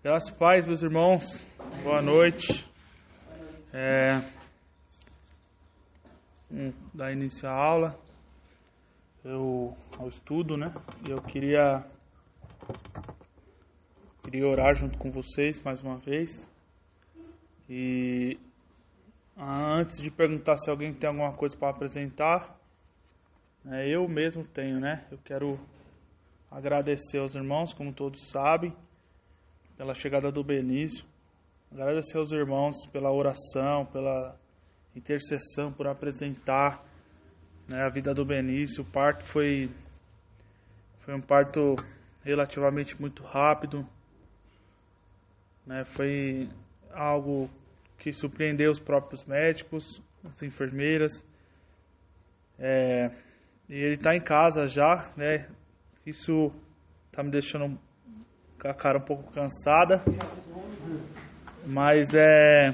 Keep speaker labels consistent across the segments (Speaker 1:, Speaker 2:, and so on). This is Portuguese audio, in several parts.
Speaker 1: Graças paz, meus irmãos. Boa noite. É, um, dar início à aula, eu, ao estudo, né? Eu queria queria orar junto com vocês mais uma vez. E antes de perguntar se alguém tem alguma coisa para apresentar, né, eu mesmo tenho, né? Eu quero agradecer aos irmãos, como todos sabem, pela chegada do Benício. Agradecer aos irmãos pela oração, pela intercessão, por apresentar né, a vida do Benício. O parto foi, foi um parto relativamente muito rápido. Né, foi algo que surpreendeu os próprios médicos, as enfermeiras. É, e ele está em casa já, né? Isso está me deixando com a cara um pouco cansada. Mas é.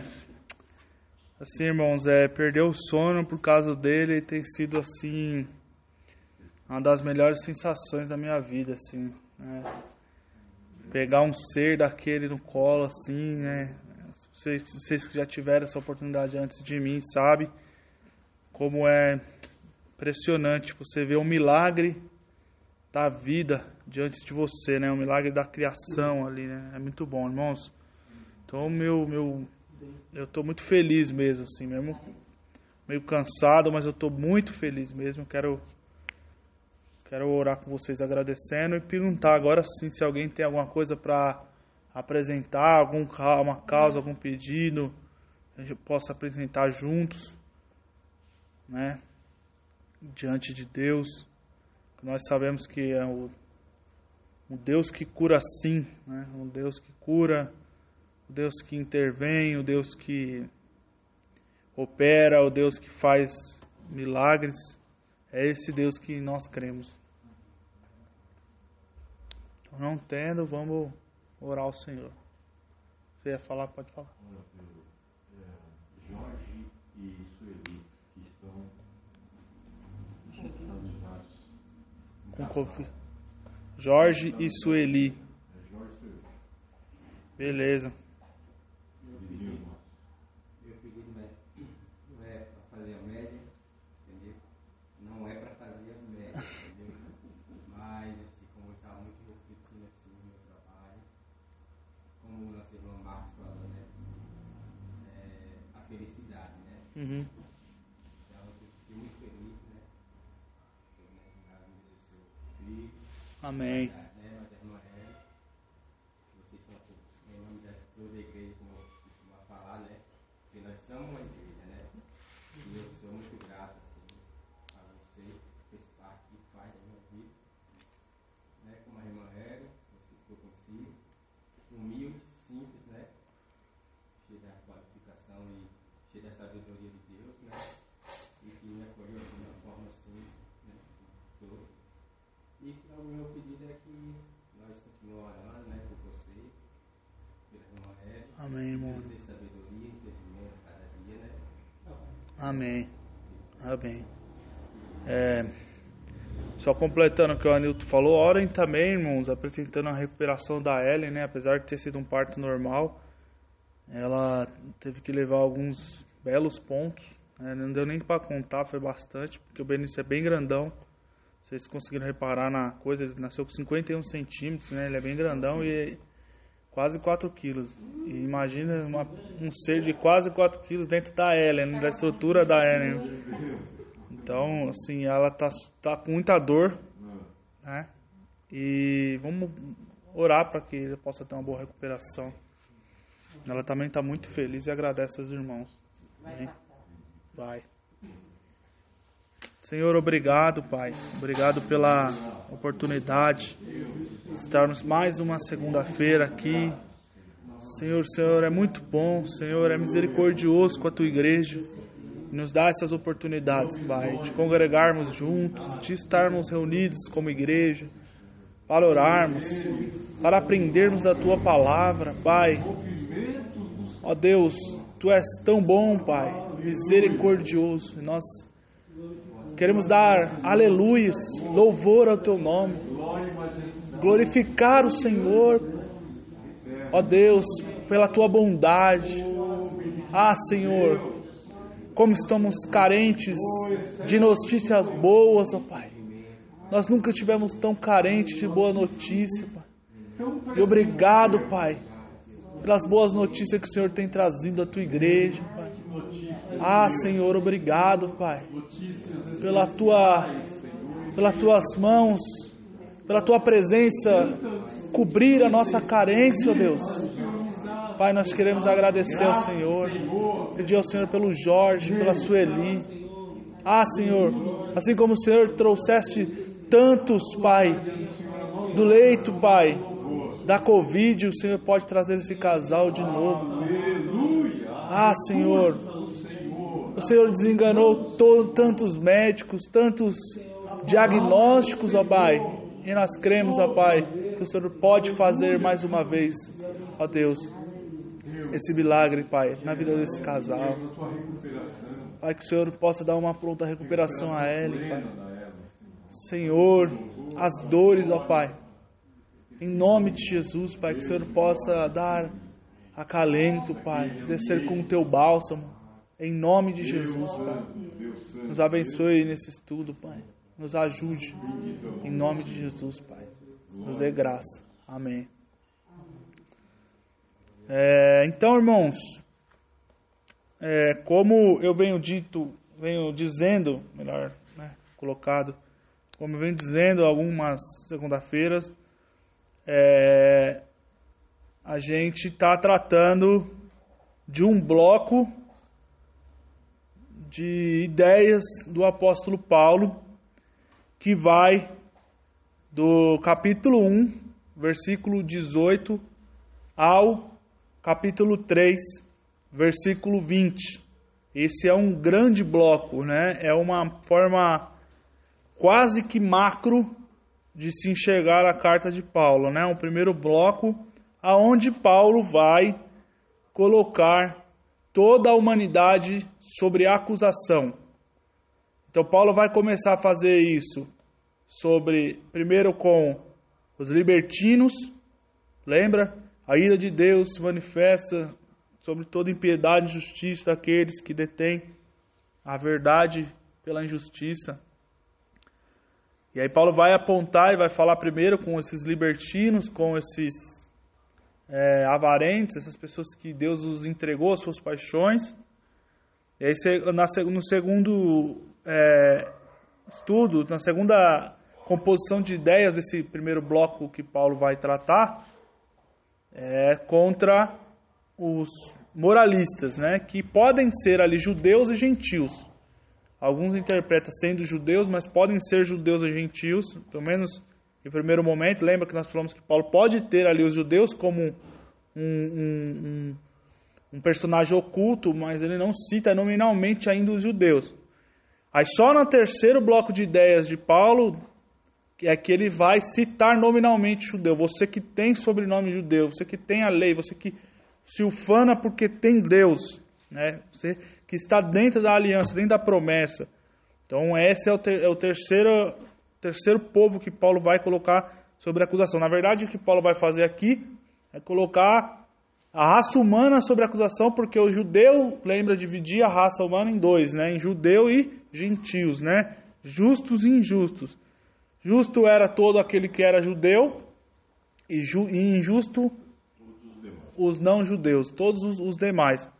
Speaker 1: Assim, irmãos, é, perder o sono por causa dele tem sido, assim, uma das melhores sensações da minha vida, assim. Né? Pegar um ser daquele no colo, assim, né? Vocês, vocês que já tiveram essa oportunidade antes de mim, sabe como é impressionante você ver um milagre da vida diante de você, né? O milagre da criação ali, né? É muito bom, irmãos. Então, meu, meu, eu estou muito feliz mesmo, assim, mesmo meio cansado, mas eu estou muito feliz mesmo. Quero, quero orar com vocês agradecendo e perguntar agora sim se alguém tem alguma coisa para apresentar, algum, uma causa, algum pedido, a gente possa apresentar juntos, né? Diante de Deus. Nós sabemos que é o, o Deus que cura sim, né? Um Deus que cura o Deus que intervém, o Deus que opera, o Deus que faz milagres. É esse Deus que nós cremos. Então, não tendo, vamos orar ao Senhor. Você ia falar? Pode falar.
Speaker 2: Jorge e Sueli, estão hospitalizados.
Speaker 1: Com Covid. Jorge e Sueli. Beleza.
Speaker 2: Vizinho
Speaker 1: Amém.
Speaker 3: Dia, né?
Speaker 1: Amém. Amém. É, só completando o que o Anilton falou, orem também, irmãos, apresentando a recuperação da Ellen, né? Apesar de ter sido um parto normal, ela teve que levar alguns belos pontos. né? Não deu nem para contar, foi bastante, porque o Benício é bem grandão. Vocês conseguiram reparar na coisa, ele nasceu com 51 centímetros, né? Ele é bem grandão e quase 4 quilos. E imagina uma- um ser de quase 4 quilos dentro da Ellen, da estrutura da Ellen. Então, assim, ela tá, tá com muita dor, né? E vamos orar para que ele possa ter uma boa recuperação. Ela também está muito feliz e agradece aos irmãos. Amém? Vai. Senhor, obrigado, Pai. Obrigado pela oportunidade de estarmos mais uma segunda-feira aqui. Senhor, Senhor é muito bom, Senhor é misericordioso com a tua igreja. E nos dá essas oportunidades, Pai, de congregarmos juntos, de estarmos reunidos como igreja, para orarmos, para aprendermos da tua palavra, Pai. Ó Deus, tu és tão bom, Pai, misericordioso. E nós queremos dar aleluias, louvor ao teu nome, glorificar o Senhor Ó Deus, pela tua bondade. Ah, Senhor, como estamos carentes de notícias boas, ó Pai. Nós nunca estivemos tão carentes de boa notícia, Pai. E obrigado, Pai, pelas boas notícias que o Senhor tem trazido à tua igreja. Ah, Senhor, obrigado, Pai, pela tua, pelas tuas mãos, pela tua presença cobrir a nossa carência, ó Deus. Pai, nós queremos agradecer ao Senhor, pedir ao Senhor pelo Jorge, pela Sueli. Ah, Senhor, assim como o Senhor trouxeste tantos, Pai, do leito, Pai, da Covid, o Senhor pode trazer esse casal de novo. Ah, Senhor, o Senhor desenganou to- tantos médicos, tantos diagnósticos, ó Pai, e nós cremos, ó Pai, que o Senhor pode fazer mais uma vez, ó Deus, esse milagre, Pai, na vida desse casal. Pai, que o Senhor possa dar uma pronta recuperação a ela, Pai. Senhor, as dores, ó Pai, em nome de Jesus, Pai, que o Senhor possa dar acalento, Pai, descer com o teu bálsamo, em nome de Jesus, Pai. Nos abençoe nesse estudo, Pai. Nos ajude, em nome de Jesus, Pai. Nos dê graça. Amém. É, então, irmãos, é, como eu venho dito, venho dizendo, melhor né, colocado, como eu venho dizendo algumas segunda-feiras, é, a gente está tratando de um bloco de ideias do apóstolo Paulo que vai do capítulo 1, versículo 18 ao capítulo 3, versículo 20. Esse é um grande bloco, né? É uma forma quase que macro de se enxergar a carta de Paulo, né? Um primeiro bloco aonde Paulo vai colocar toda a humanidade sobre acusação. Então Paulo vai começar a fazer isso sobre primeiro com os libertinos, lembra? A ira de Deus se manifesta sobre toda impiedade e injustiça daqueles que detêm a verdade pela injustiça. E aí Paulo vai apontar e vai falar primeiro com esses libertinos, com esses é, avarentes, essas pessoas que Deus os entregou às suas paixões. E aí no segundo é, estudo, na segunda composição de ideias desse primeiro bloco que Paulo vai tratar, é contra os moralistas, né, que podem ser ali judeus e gentios. Alguns interpretam sendo judeus, mas podem ser judeus e gentios, pelo menos em primeiro momento. Lembra que nós falamos que Paulo pode ter ali os judeus como um, um, um, um personagem oculto, mas ele não cita nominalmente ainda os judeus. Aí só no terceiro bloco de ideias de Paulo é que ele vai citar nominalmente judeu. Você que tem sobrenome judeu, você que tem a lei, você que se ufana porque tem Deus, né? Você que está dentro da aliança, dentro da promessa. Então esse é o, ter, é o terceiro, terceiro povo que Paulo vai colocar sobre a acusação. Na verdade, o que Paulo vai fazer aqui é colocar a raça humana sobre a acusação, porque o judeu, lembra, dividir a raça humana em dois, né? Em judeu e gentios, né? Justos e injustos. Justo era todo aquele que era judeu e, ju, e injusto os não judeus, todos os, os, demais.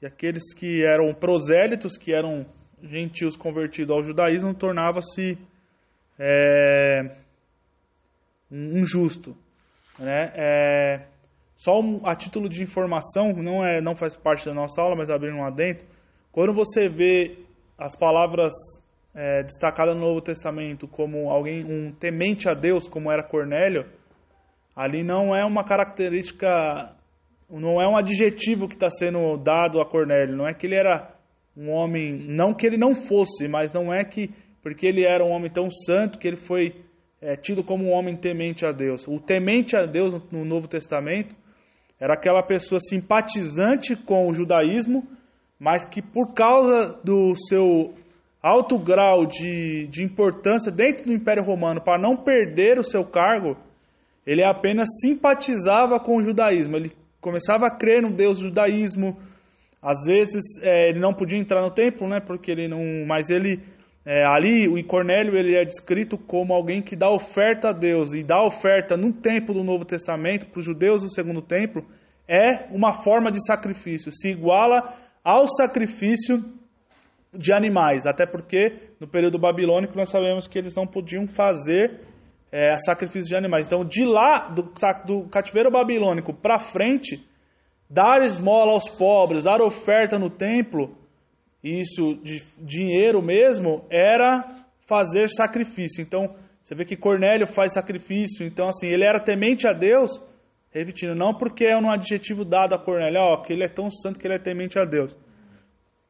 Speaker 1: E aqueles que eram prosélitos, que eram gentios convertidos ao judaísmo, tornava-se é, um justo. Né? É, só a título de informação, não, é, não faz parte da nossa aula, mas abrindo lá dentro, quando você vê as palavras é, destacadas no Novo Testamento como alguém, um temente a Deus, como era Cornélio, ali não é uma característica, não é um adjetivo que está sendo dado a Cornélio, não é que ele era um homem, não que ele não fosse, mas não é que, porque ele era um homem tão santo, que ele foi é, tido como um homem temente a Deus. O temente a Deus no Novo Testamento era aquela pessoa simpatizante com o judaísmo, mas que por causa do seu alto grau de, de importância dentro do Império Romano, para não perder o seu cargo, ele apenas simpatizava com o judaísmo. Ele começava a crer no Deus do judaísmo. Às vezes é, ele não podia entrar no templo, né? Porque ele não. Mas ele é, ali o Cornélio ele é descrito como alguém que dá oferta a Deus e dá oferta no templo do Novo Testamento para os judeus do Segundo Templo é uma forma de sacrifício, se iguala ao sacrifício de animais, até porque no período babilônico nós sabemos que eles não podiam fazer é, sacrifício de animais. Então, de lá, do, do cativeiro babilônico para frente, dar esmola aos pobres, dar oferta no templo, isso de dinheiro mesmo, era fazer sacrifício. Então, você vê que Cornélio faz sacrifício. Então, assim, ele era temente a Deus, repetindo, não porque é um adjetivo dado a Cornélio, ó, que ele é tão santo que ele é temente a Deus.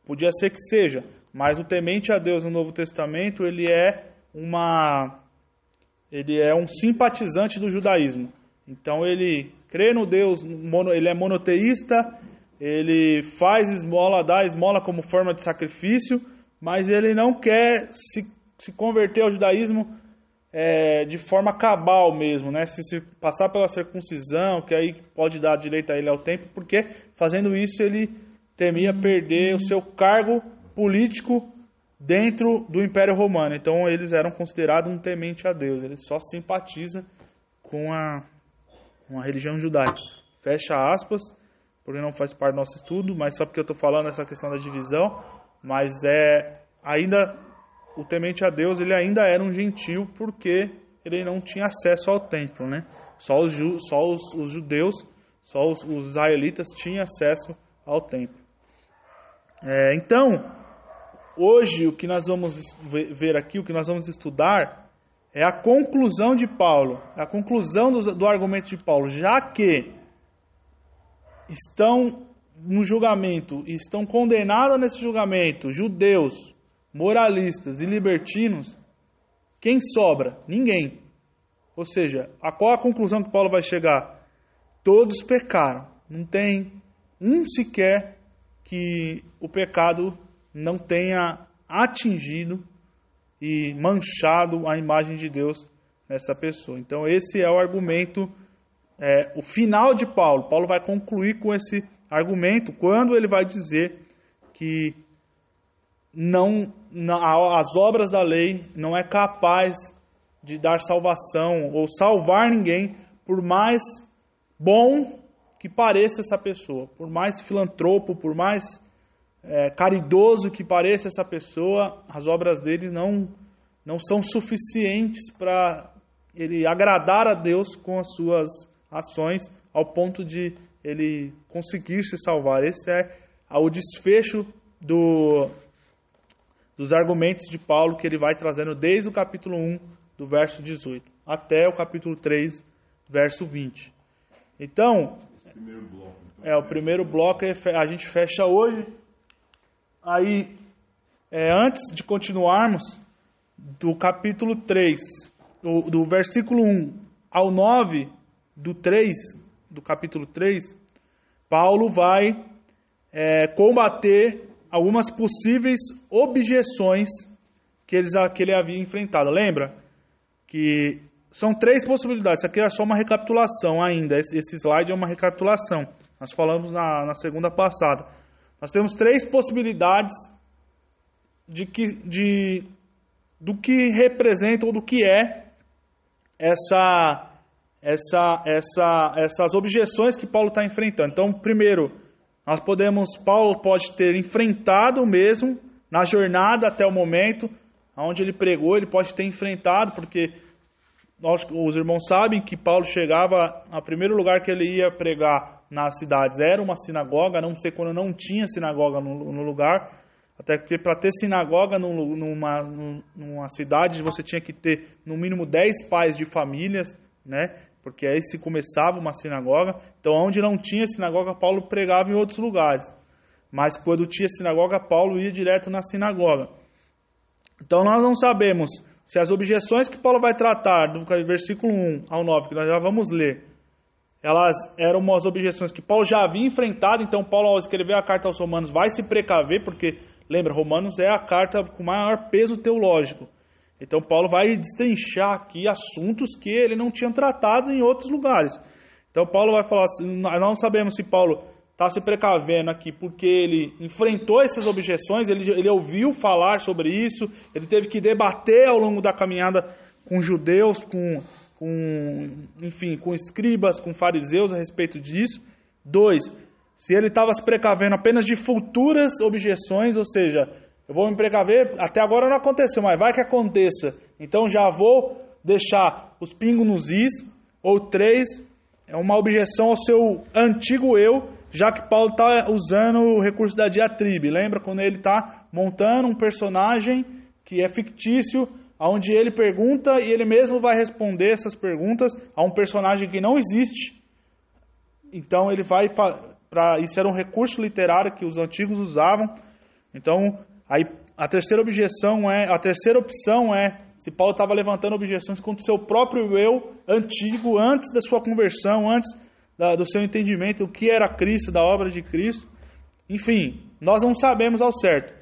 Speaker 1: Podia ser que seja, mas o temente a Deus no Novo Testamento, ele é uma ele é um simpatizante do judaísmo. Então ele crê no Deus, ele é monoteísta, ele faz esmola, dá esmola como forma de sacrifício, mas ele não quer se, se converter ao judaísmo é, de forma cabal mesmo, né? Se, se passar pela circuncisão, que aí pode dar direito a ele ao tempo, porque fazendo isso ele temia perder o seu cargo político dentro do Império Romano. Então eles eram considerados um temente a Deus. Ele só simpatiza com a, com a religião judaica. Fecha aspas, porque não faz parte do nosso estudo, mas só porque eu estou falando essa questão da divisão. Mas é ainda o temente a Deus ele ainda era um gentil porque ele não tinha acesso ao templo, né? Só os, só os, os judeus, só os, os israelitas tinham acesso ao templo. É, então, hoje o que nós vamos ver aqui, o que nós vamos estudar, é a conclusão de Paulo, a conclusão do, do argumento de Paulo, já que estão no julgamento estão condenados nesse julgamento judeus, moralistas e libertinos, quem sobra? Ninguém. Ou seja, a qual a conclusão que Paulo vai chegar? Todos pecaram. Não tem um sequer que o pecado não tenha atingido e manchado a imagem de Deus nessa pessoa. Então, esse é o argumento, é, o final de Paulo. Paulo vai concluir com esse argumento quando ele vai dizer que não, não as obras da lei não é capaz de dar salvação ou salvar ninguém, por mais bom que pareça essa pessoa, por mais filantropo, por mais é, caridoso que pareça essa pessoa, as obras dele não, não são suficientes para ele agradar a Deus com as suas ações, ao ponto de ele conseguir se salvar. Esse é o desfecho do, dos argumentos de Paulo que ele vai trazendo desde o capítulo 1, do verso 18, até o capítulo 3, verso 20. Então, é o primeiro bloco, a gente fecha hoje. Aí, é, antes de continuarmos, do capítulo 3, do, do versículo 1 ao 9 do 3, do capítulo 3, Paulo vai é, combater algumas possíveis objeções que, eles, que ele havia enfrentado. Lembra que são três possibilidades. Isso aqui é só uma recapitulação ainda. Esse, esse slide é uma recapitulação. Nós falamos na, na segunda passada. Nós temos três possibilidades de que, de, do que representa ou do que é essa, essa, essa, essas objeções que Paulo está enfrentando. Então, primeiro, nós podemos, Paulo pode ter enfrentado mesmo na jornada até o momento onde ele pregou, ele pode ter enfrentado, porque nós, os irmãos sabem que Paulo chegava, a primeiro lugar que ele ia pregar nas cidades era uma sinagoga, não sei quando não tinha sinagoga no, no lugar, até porque para ter sinagoga numa, numa cidade você tinha que ter no mínimo 10 pais de famílias, né? Porque aí se começava uma sinagoga. Então, onde não tinha sinagoga, Paulo pregava em outros lugares. Mas quando tinha sinagoga, Paulo ia direto na sinagoga. Então, nós não sabemos se as objeções que Paulo vai tratar, do versículo 1 ao 9, que nós já vamos ler, elas eram umas objeções que Paulo já havia enfrentado, então Paulo ao escrever a carta aos Romanos vai se precaver, porque lembra, Romanos é a carta com maior peso teológico. Então Paulo vai destrinchar aqui assuntos que ele não tinha tratado em outros lugares. Então Paulo vai falar assim, nós não sabemos se Paulo está se precavendo aqui porque ele enfrentou essas objeções, ele, ele ouviu falar sobre isso, ele teve que debater ao longo da caminhada com judeus, com, com enfim, com escribas, com fariseus a respeito disso. Dois, se ele estava se precavendo apenas de futuras objeções, ou seja, eu vou me precaver, até agora não aconteceu, mas vai que aconteça. Então já vou deixar os pingos nos is. Ou três, é uma objeção ao seu antigo eu, já que Paulo está usando o recurso da diatribe. Lembra quando ele está montando um personagem que é fictício, onde ele pergunta e ele mesmo vai responder essas perguntas a um personagem que não existe. Então ele vai para isso era um recurso literário que os antigos usavam. Então Aí a terceira objeção é, a terceira opção é se Paulo estava levantando objeções contra o seu próprio eu antigo, antes da sua conversão, antes da, do seu entendimento do que era Cristo, da obra de Cristo. Enfim, nós não sabemos ao certo.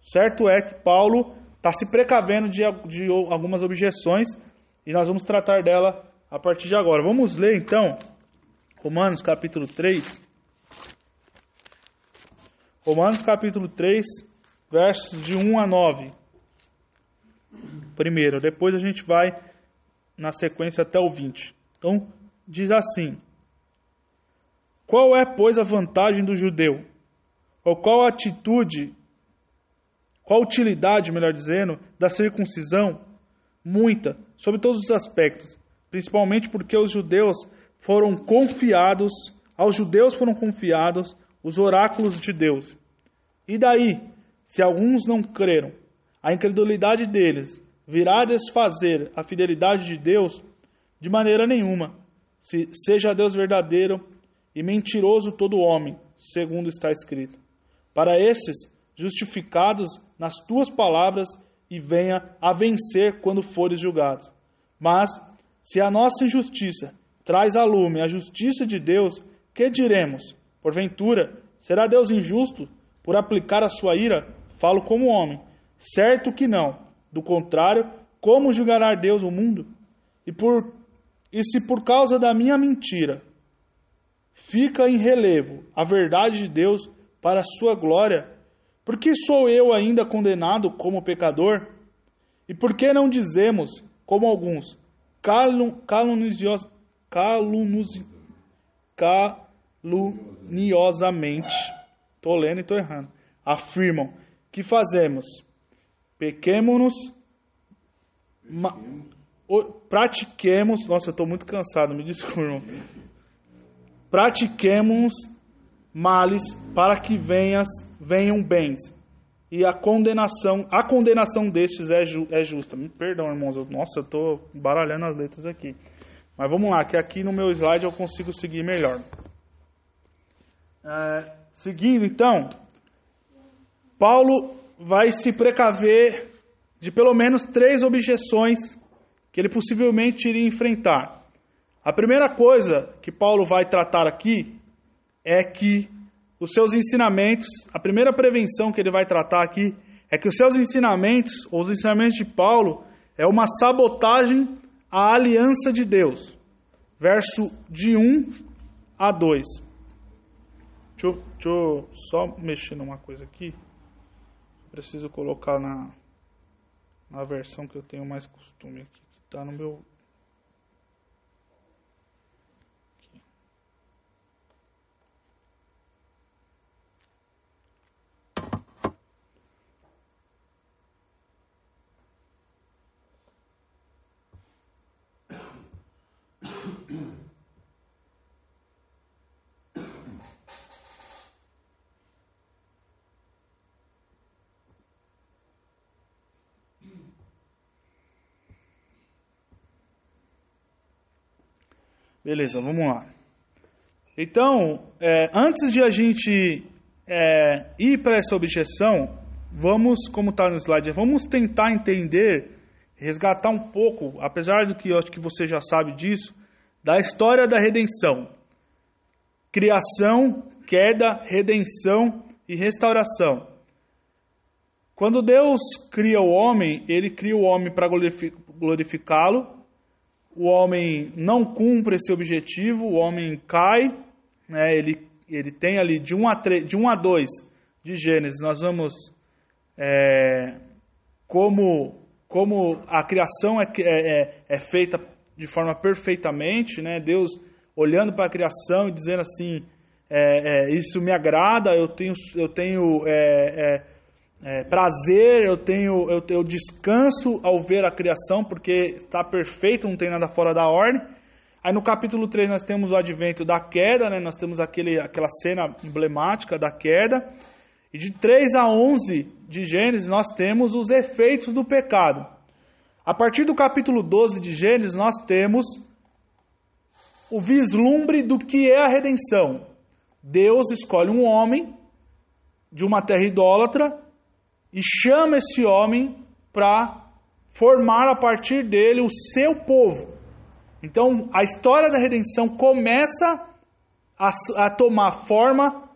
Speaker 1: Certo é que Paulo está se precavendo de, de algumas objeções e nós vamos tratar dela a partir de agora. Vamos ler então Romanos capítulo 3. Romanos capítulo 3 versos de 1 a 9. Primeiro, depois a gente vai na sequência até o 20. Então, diz assim: Qual é, pois, a vantagem do judeu? Ou qual a atitude, qual a utilidade, melhor dizendo, da circuncisão? Muita, sobre todos os aspectos, principalmente porque os judeus foram confiados, aos judeus foram confiados os oráculos de Deus. E daí? Se alguns não creram, a incredulidade deles virá desfazer a fidelidade de Deus de maneira nenhuma. Se seja Deus verdadeiro e mentiroso todo homem, segundo está escrito. Para esses, justificados nas tuas palavras e venha a vencer quando fores julgados. Mas, se a nossa injustiça traz a lume a justiça de Deus, que diremos? Porventura, será Deus injusto por aplicar a sua ira? Falo como homem. Certo que não. Do contrário, como julgará Deus o mundo? E, por, e se por causa da minha mentira fica em relevo a verdade de Deus para a sua glória, por que sou eu ainda condenado como pecador? E por que não dizemos, como alguns, calun, calunios, calunios, caluniosamente, estou lendo e estou errando, afirmam, que fazemos? Pequemos-nos, pratiquemos, nossa, eu estou muito cansado, me desculpem. Pratiquemos males para que venhas, venham bens. E a condenação, a condenação destes é, ju, é justa. Me perdão, irmãos, eu, nossa, eu estou baralhando as letras aqui. Mas vamos lá, que aqui no meu slide eu consigo seguir melhor. É, seguindo, então, Paulo vai se precaver de pelo menos três objeções que ele possivelmente iria enfrentar. A primeira coisa que Paulo vai tratar aqui é que os seus ensinamentos, a primeira prevenção que ele vai tratar aqui é que os seus ensinamentos, ou os ensinamentos de Paulo, é uma sabotagem à aliança de Deus. Verso de 1 a 2. Deixa eu, deixa eu só mexer numa coisa aqui preciso colocar na, na versão que eu tenho mais costume aqui, que está no meu Beleza, vamos lá. Então, é, antes de a gente é, ir para essa objeção, vamos, como está no slide, vamos tentar entender, resgatar um pouco, apesar do que eu acho que você já sabe disso, da história da redenção. Criação, queda, redenção e restauração. Quando Deus cria o homem, ele cria o homem para glorificá-lo. O homem não cumpre esse objetivo, o homem cai, né? ele, ele tem ali de 1 a, 3, de 1 a 2 de Gênesis, nós vamos é, como, como a criação é, é, é feita de forma perfeitamente, né? Deus olhando para a criação e dizendo assim, é, é, isso me agrada, eu tenho, eu tenho é, é, prazer, eu tenho eu, eu descanso ao ver a criação, porque está perfeito, não tem nada fora da ordem. Aí no capítulo 3 nós temos o advento da queda, né? nós temos aquele, aquela cena emblemática da queda. E de 3 a 11 de Gênesis nós temos os efeitos do pecado. A partir do capítulo 12 de Gênesis nós temos o vislumbre do que é a redenção. Deus escolhe um homem de uma terra idólatra e chama esse homem para formar a partir dele o seu povo. Então, a história da redenção começa a, a tomar forma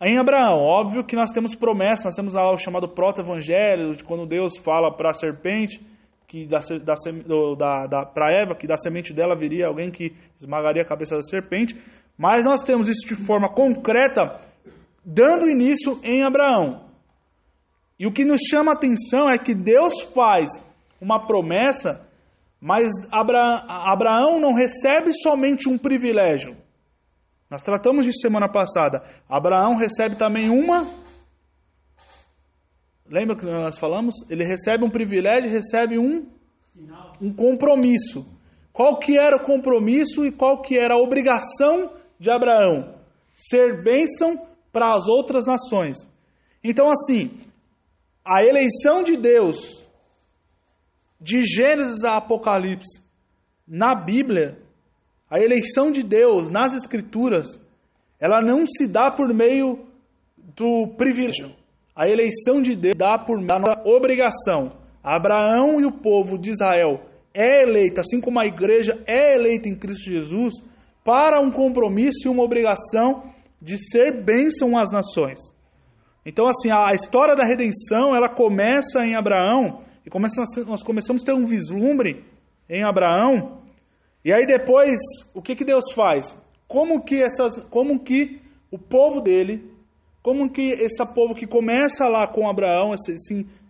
Speaker 1: em Abraão. Óbvio que nós temos promessa, nós temos o chamado proto-evangelho, de quando Deus fala para a serpente, que da, da, da, da para Eva, que da semente dela viria alguém que esmagaria a cabeça da serpente. Mas nós temos isso de forma concreta, dando início em Abraão. E o que nos chama a atenção é que Deus faz uma promessa, mas Abraão não recebe somente um privilégio. Nós tratamos de semana passada. Abraão recebe também uma Lembra que nós falamos? Ele recebe um privilégio, recebe um, um compromisso. Qual que era o compromisso e qual que era a obrigação de Abraão? Ser bênção para as outras nações. Então, assim, a eleição de Deus, de Gênesis a Apocalipse, na Bíblia, a eleição de Deus nas Escrituras, ela não se dá por meio do privilégio. A eleição de Deus dá por nossa obrigação. Abraão e o povo de Israel é eleita, assim como a igreja é eleita em Cristo Jesus, para um compromisso e uma obrigação de ser bênção às nações. Então, assim, a história da redenção, ela começa em Abraão, e começa, nós começamos a ter um vislumbre em Abraão, e aí depois, o que, que Deus faz? Como que, essas, como que o povo dele como que esse povo que começa lá com Abraão, esse,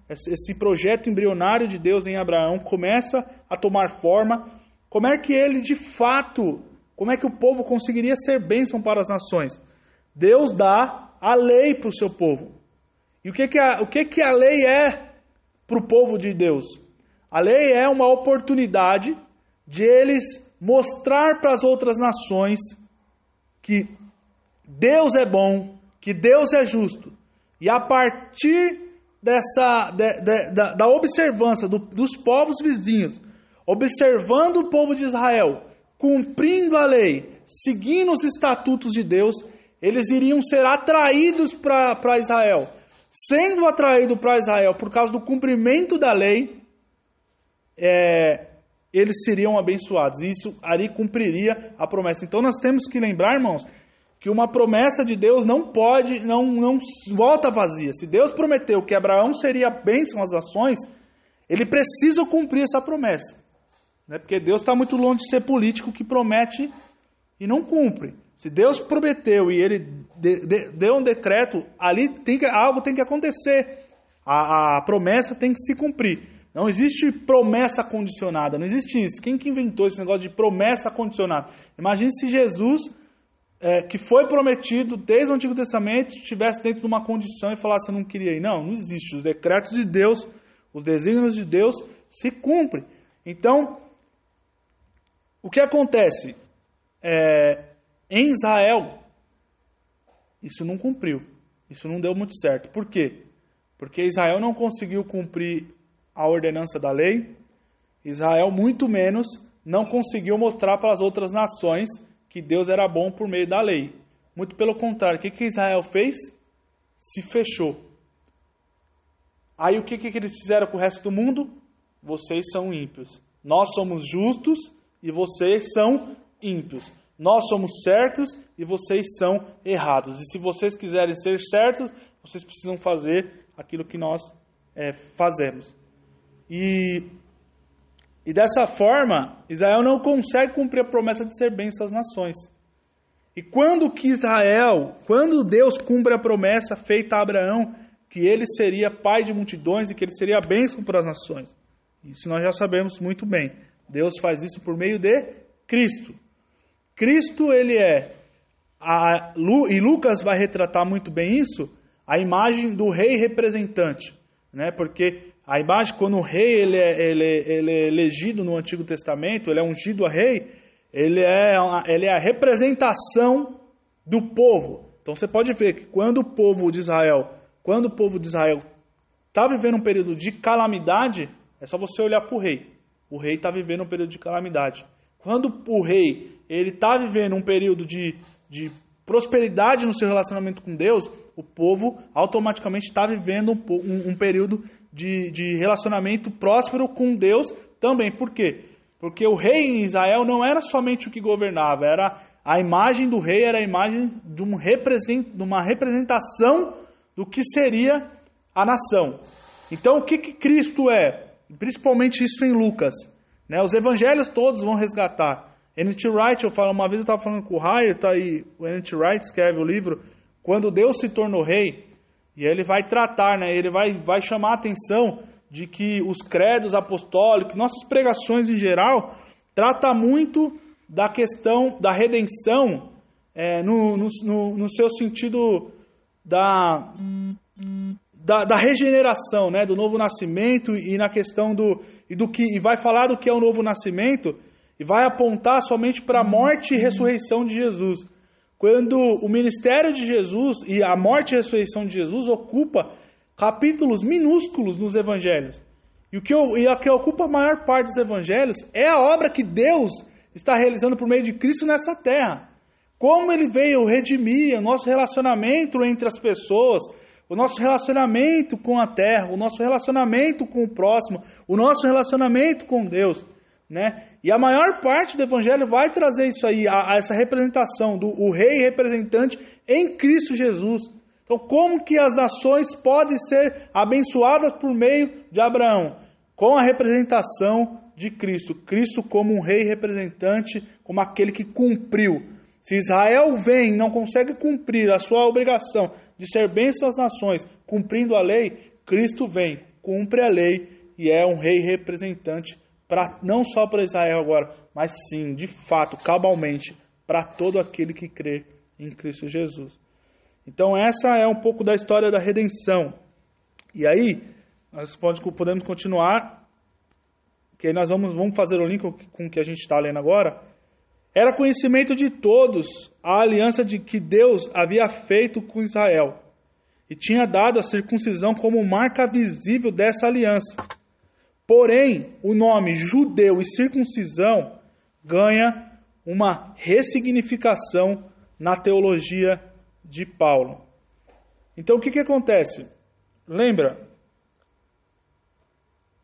Speaker 1: esse, esse projeto embrionário de Deus em Abraão, começa a tomar forma, como é que ele de fato, como é que o povo conseguiria ser bênção para as nações? Deus dá a lei para o seu povo. E o que, que, a, o que, que a lei é para o povo de Deus? A lei é uma oportunidade de eles mostrar para as outras nações que Deus é bom, que Deus é justo. E a partir dessa de, de, da, da, observância do, dos povos vizinhos, observando o povo de Israel, cumprindo a lei, seguindo os estatutos de Deus, eles iriam ser atraídos para Israel. Sendo atraído para Israel por causa do cumprimento da lei, é, eles seriam abençoados. Isso ali cumpriria a promessa. Então nós temos que lembrar, irmãos, que uma promessa de Deus não pode, não, não volta vazia. Se Deus prometeu que Abraão seria bênção às ações, ele precisa cumprir essa promessa. Né? Porque Deus está muito longe de ser político que promete e não cumpre. Se Deus prometeu e ele de, de, deu um decreto, ali tem que, algo tem que acontecer. A, a promessa tem que se cumprir. Não existe promessa condicionada, não existe isso. Quem que inventou esse negócio de promessa condicionada? Imagine se Jesus é, que foi prometido desde o Antigo Testamento estivesse dentro de uma condição e falasse que não queria ir. Não, não existe. Os decretos de Deus, os desígnios de Deus se cumprem. Então, o que acontece? É, em Israel, isso não cumpriu. Isso não deu muito certo. Por quê? Porque Israel não conseguiu cumprir a ordenança da lei. Israel, muito menos, não conseguiu mostrar para as outras nações que Deus era bom por meio da lei. Muito pelo contrário, o que, que Israel fez? Se fechou. Aí o que, que eles fizeram com o resto do mundo? Vocês são ímpios. Nós somos justos e vocês são ímpios. Nós somos certos e vocês são errados. E se vocês quiserem ser certos, vocês precisam fazer aquilo que nós é, fazemos. E, e dessa forma, Israel não consegue cumprir a promessa de ser bênção às nações. E quando que Israel, quando Deus cumpre a promessa feita a Abraão, que ele seria pai de multidões e que ele seria bênção para as nações? Isso nós já sabemos muito bem. Deus faz isso por meio de Cristo. Cristo, ele é, a, e Lucas vai retratar muito bem isso, a imagem do rei representante. Né? Porque a imagem, quando o rei ele é, ele, ele é elegido no Antigo Testamento, ele é ungido a rei, ele é, ele é a representação do povo. Então você pode ver que quando o povo de Israel, quando o povo de Israel está vivendo um período de calamidade, é só você olhar para o rei. O rei está vivendo um período de calamidade. Quando o rei ele está vivendo um período de, de prosperidade no seu relacionamento com Deus, o povo automaticamente está vivendo um, um, um período de, de relacionamento próspero com Deus também. Por quê? Porque o rei em Israel não era somente o que governava, era a imagem do rei era a imagem de, um represent, de uma representação do que seria a nação. Então, o que, que Cristo é? Principalmente isso em Lucas. Né? Os evangelhos todos vão resgatar. N.T. Wright, eu falo, uma vez eu estava falando com o Hire, tá aí, o N.T. Wright escreve o livro Quando Deus se tornou rei, e ele vai tratar, né, ele vai, vai chamar a atenção de que os credos apostólicos, nossas pregações em geral, trata muito da questão da redenção é, no, no, no, no seu sentido da da, da, regeneração, né, do novo nascimento e na questão do e do que e vai falar do que é o novo nascimento e vai apontar somente para a morte e ressurreição de Jesus. Quando o ministério de Jesus e a morte e ressurreição de Jesus ocupa capítulos minúsculos nos evangelhos. E o que, e a que ocupa a maior parte dos evangelhos é a obra que Deus está realizando por meio de Cristo nessa terra. Como ele veio redimir o nosso relacionamento entre as pessoas, o nosso relacionamento com a terra, o nosso relacionamento com o próximo, o nosso relacionamento com Deus, né? E a maior parte do evangelho vai trazer isso aí, a, a essa representação do o rei representante em Cristo Jesus. Então, como que as nações podem ser abençoadas por meio de Abraão? Com a representação de Cristo. Cristo como um rei representante, como aquele que cumpriu. Se Israel vem e não consegue cumprir a sua obrigação de ser bênção às nações, cumprindo a lei, Cristo vem, cumpre a lei e é um rei representante para não só para Israel agora, mas sim, de fato, cabalmente, para todo aquele que crê em Cristo Jesus. Então essa é um pouco da história da redenção. E aí, nós podemos continuar, que aí nós vamos, vamos fazer o link com o que a gente está lendo agora. Era conhecimento de todos a aliança de que Deus havia feito com Israel e tinha dado a circuncisão como marca visível dessa aliança. Porém, o nome judeu e circuncisão ganha uma ressignificação na teologia de Paulo. Então, o que, que acontece? Lembra,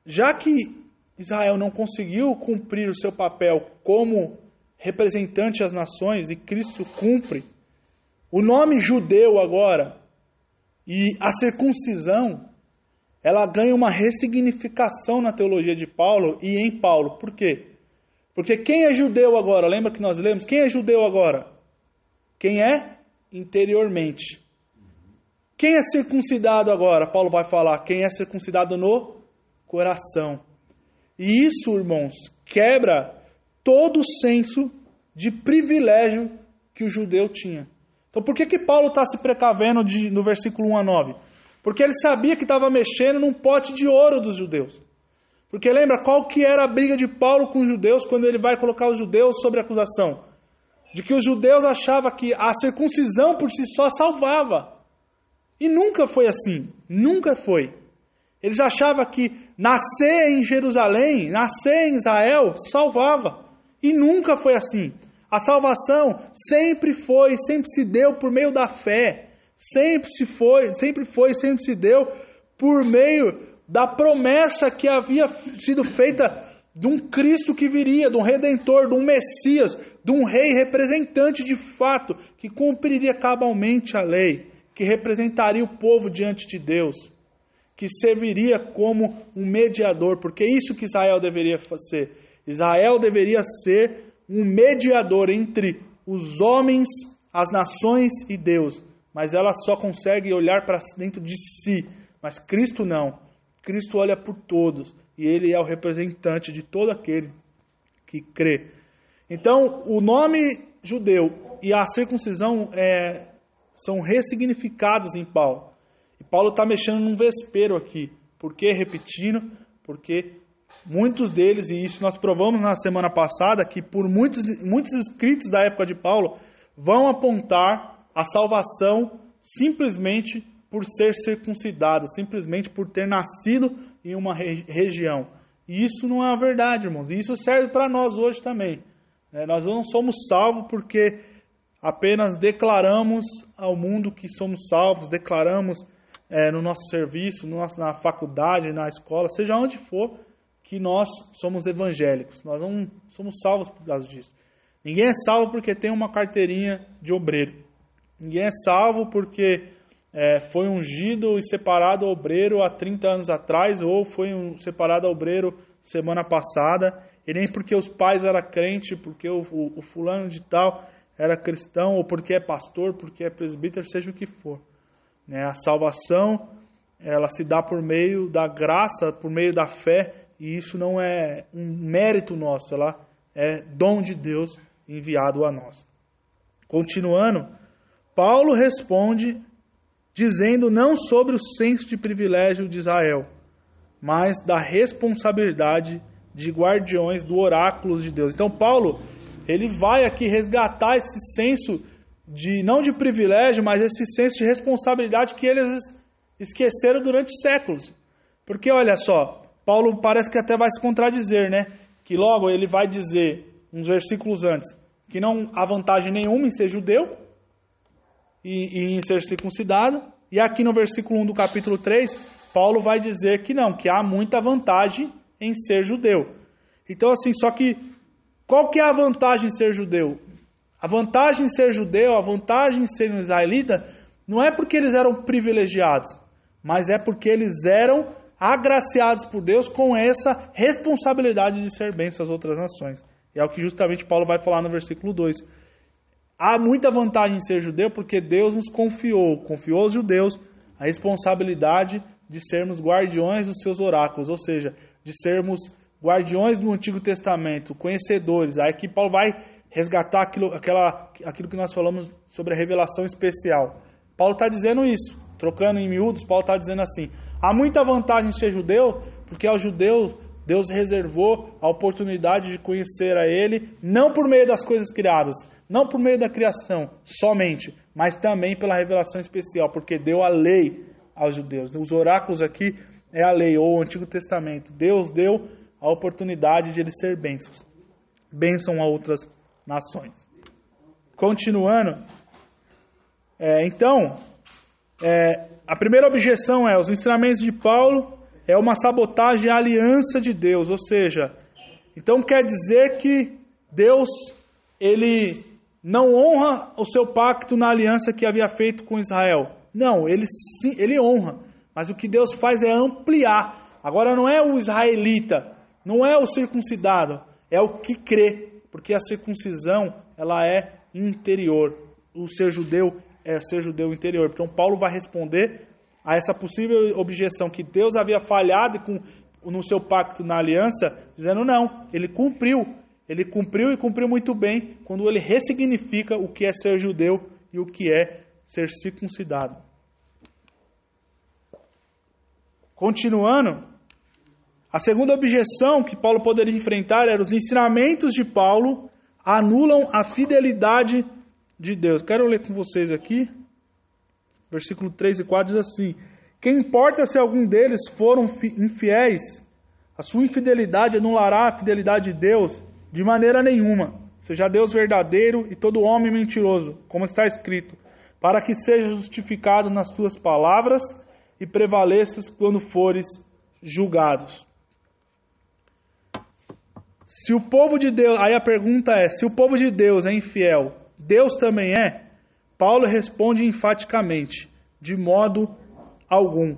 Speaker 1: já que Israel não conseguiu cumprir o seu papel como representante às nações e Cristo cumpre. O nome judeu agora e a circuncisão, ela ganha uma ressignificação na teologia de Paulo e em Paulo. Por quê? Porque quem é judeu agora? Lembra que nós lemos? Quem é judeu agora? Quem é? Interiormente. Quem é circuncidado agora? Paulo vai falar. Quem é circuncidado no coração. E isso, irmãos, quebra todo o senso de privilégio que o judeu tinha. Então por que, que Paulo está se precavendo de, no versículo 1 a 9? Porque ele sabia que estava mexendo num pote de ouro dos judeus. Porque lembra qual que era a briga de Paulo com os judeus quando ele vai colocar os judeus sobre acusação? De que os judeus achavam que a circuncisão por si só salvava. E nunca foi assim. Nunca foi. Eles achavam que nascer em Jerusalém, nascer em Israel, salvava. E nunca foi assim. A salvação sempre foi, sempre se deu por meio da fé. Sempre se foi, sempre foi, sempre se deu por meio da promessa que havia sido feita de um Cristo que viria, de um redentor, de um Messias, de um rei representante de fato, que cumpriria cabalmente a lei, que representaria o povo diante de Deus. que serviria como um mediador, porque é isso que Israel deveria ser. Israel deveria ser um mediador entre os homens, as nações e Deus. Mas ela só consegue olhar para dentro de si. Mas Cristo não. Cristo olha por todos. E ele é o representante de todo aquele que crê. Então, o nome judeu e a circuncisão é, são ressignificados em Paulo. E Paulo está mexendo num vespeiro aqui. Por que repetindo? Porque muitos deles, e isso nós provamos na semana passada, que por muitos, muitos escritos da época de Paulo vão apontar a salvação simplesmente por ser circuncidado, simplesmente por ter nascido em uma re região. E isso não é a verdade, irmãos. E isso serve para nós hoje também. É, nós não somos salvos porque apenas declaramos ao mundo que somos salvos, declaramos é, no nosso serviço, no nosso, na faculdade, na escola, seja onde for, que nós somos evangélicos. Nós não somos salvos por causa disso. Ninguém é salvo porque tem uma carteirinha de obreiro. Ninguém é salvo porque é, foi ungido e separado obreiro há 30 anos atrás, ou foi um, separado obreiro semana passada, e nem porque os pais eram crentes, porque o, o, o fulano de tal era cristão, ou porque é pastor, porque é presbítero, seja o que for. Né? A salvação, ela se dá por meio da graça, por meio da fé, e isso não é um mérito nosso, ela é dom de Deus enviado a nós. Continuando, Paulo responde dizendo não sobre o senso de privilégio de Israel, mas da responsabilidade de guardiões do oráculo de Deus. Então Paulo, ele vai aqui resgatar esse senso de não de privilégio, mas esse senso de responsabilidade que eles esqueceram durante séculos. Porque olha só, Paulo parece que até vai se contradizer, né? Que logo ele vai dizer, uns versículos antes, que não há vantagem nenhuma em ser judeu e, e em ser circuncidado. E aqui no versículo 1 do capítulo 3, Paulo vai dizer que não, que há muita vantagem em ser judeu. Então, assim, só que qual que é a vantagem em ser judeu? A vantagem em ser judeu, a vantagem em ser israelita, não é porque eles eram privilegiados, mas é porque eles eram agraciados por Deus com essa responsabilidade de ser bênção às outras nações. E é o que justamente Paulo vai falar no versículo 2. Há muita vantagem em ser judeu porque Deus nos confiou, confiou aos judeus a responsabilidade de sermos guardiões dos seus oráculos, ou seja, de sermos guardiões do Antigo Testamento, conhecedores. Aí que Paulo vai resgatar aquilo, aquela, aquilo que nós falamos sobre a revelação especial. Paulo está dizendo isso, trocando em miúdos, Paulo está dizendo assim: há muita vantagem em ser judeu, porque aos judeus Deus reservou a oportunidade de conhecer a Ele, não por meio das coisas criadas, não por meio da criação somente, mas também pela revelação especial, porque deu a lei aos judeus. Os oráculos aqui é a lei, ou o Antigo Testamento. Deus deu a oportunidade de eles ser bênçãos, bênção a outras nações. Continuando, é, então, é, a primeira objeção é: os ensinamentos de Paulo é uma sabotagem à aliança de Deus, ou seja, então quer dizer que Deus ele não honra o seu pacto na aliança que havia feito com Israel. Não, ele ele honra, mas o que Deus faz é ampliar. Agora não é o israelita, não é o circuncidado, é o que crê, porque a circuncisão ela é interior. O ser judeu é ser judeu interior. Então Paulo vai responder a essa possível objeção que Deus havia falhado com, no seu pacto na aliança, dizendo não, ele cumpriu. Ele cumpriu e cumpriu muito bem quando ele ressignifica o que é ser judeu e o que é ser circuncidado. Continuando, a segunda objeção que Paulo poderia enfrentar era os ensinamentos de Paulo anulam a fidelidade de Deus. Quero ler com vocês aqui. Versículo 3 e 4 diz assim: Quem importa se algum deles foram infiéis? A sua infidelidade anulará a fidelidade de Deus de maneira nenhuma. Seja Deus verdadeiro e todo homem mentiroso, como está escrito, para que seja justificado nas tuas palavras e prevaleças quando fores julgados. Se o povo de Deus, aí a pergunta é: se o povo de Deus é infiel, Deus também é? Paulo responde enfaticamente: de modo algum.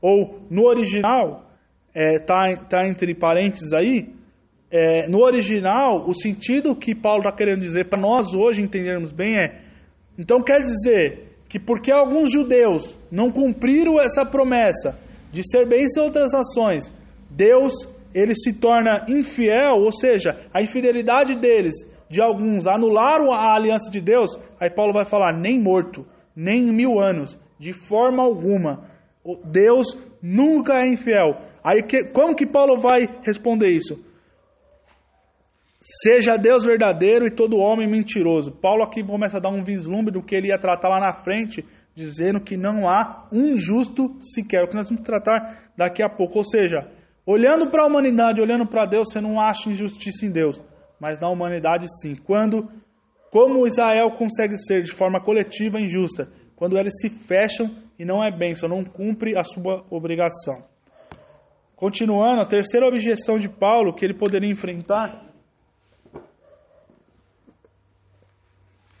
Speaker 1: ou no original, está tá entre parênteses aí, é, no original, o sentido que Paulo está querendo dizer para nós hoje entendermos bem é: então quer dizer que porque alguns judeus não cumpriram essa promessa de ser bênção em outras nações, Deus ele se torna infiel, ou seja, a infidelidade deles, de alguns, anularam a aliança de Deus, aí Paulo vai falar: nem morto, nem em mil anos, de forma alguma. Deus nunca é infiel. Aí que, como que Paulo vai responder isso? Seja Deus verdadeiro e todo homem mentiroso. Paulo aqui começa a dar um vislumbre do que ele ia tratar lá na frente, dizendo que não há um justo sequer. O que nós vamos tratar daqui a pouco. Ou seja, olhando para a humanidade, olhando para Deus, você não acha injustiça em Deus, mas na humanidade sim. Quando, como Israel consegue ser de forma coletiva injusta, quando eles se fecham e não é bênção, não cumpre a sua obrigação. Continuando, a terceira objeção de Paulo que ele poderia enfrentar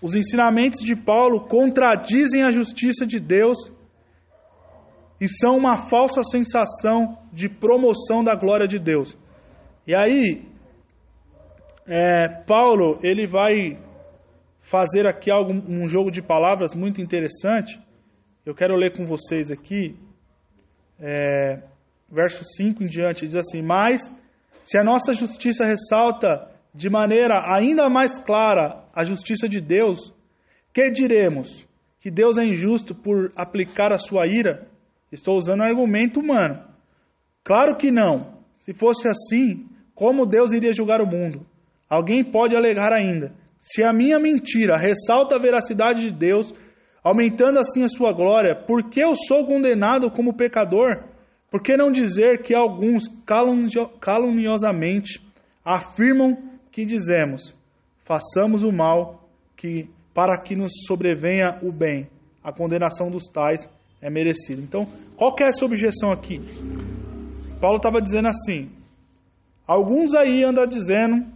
Speaker 1: Os ensinamentos de Paulo contradizem a justiça de Deus e são uma falsa sensação de promoção da glória de Deus. E aí, é, Paulo ele vai fazer aqui algo, um jogo de palavras muito interessante. Eu quero ler com vocês aqui, é, verso 5 em diante, diz assim: Mas se a nossa justiça ressalta de maneira ainda mais clara a justiça de Deus, que diremos? Que Deus é injusto por aplicar a sua ira? Estou usando um argumento humano. Claro que não. Se fosse assim, como Deus iria julgar o mundo? Alguém pode alegar ainda: se a minha mentira ressalta a veracidade de Deus, aumentando assim a sua glória, por que eu sou condenado como pecador? Por que não dizer que alguns caluniosamente afirmam que dizemos: façamos o mal que para que nos sobrevenha o bem. A condenação dos tais é merecida. Então, qual que é essa objeção aqui? Paulo estava dizendo assim: alguns aí andam dizendo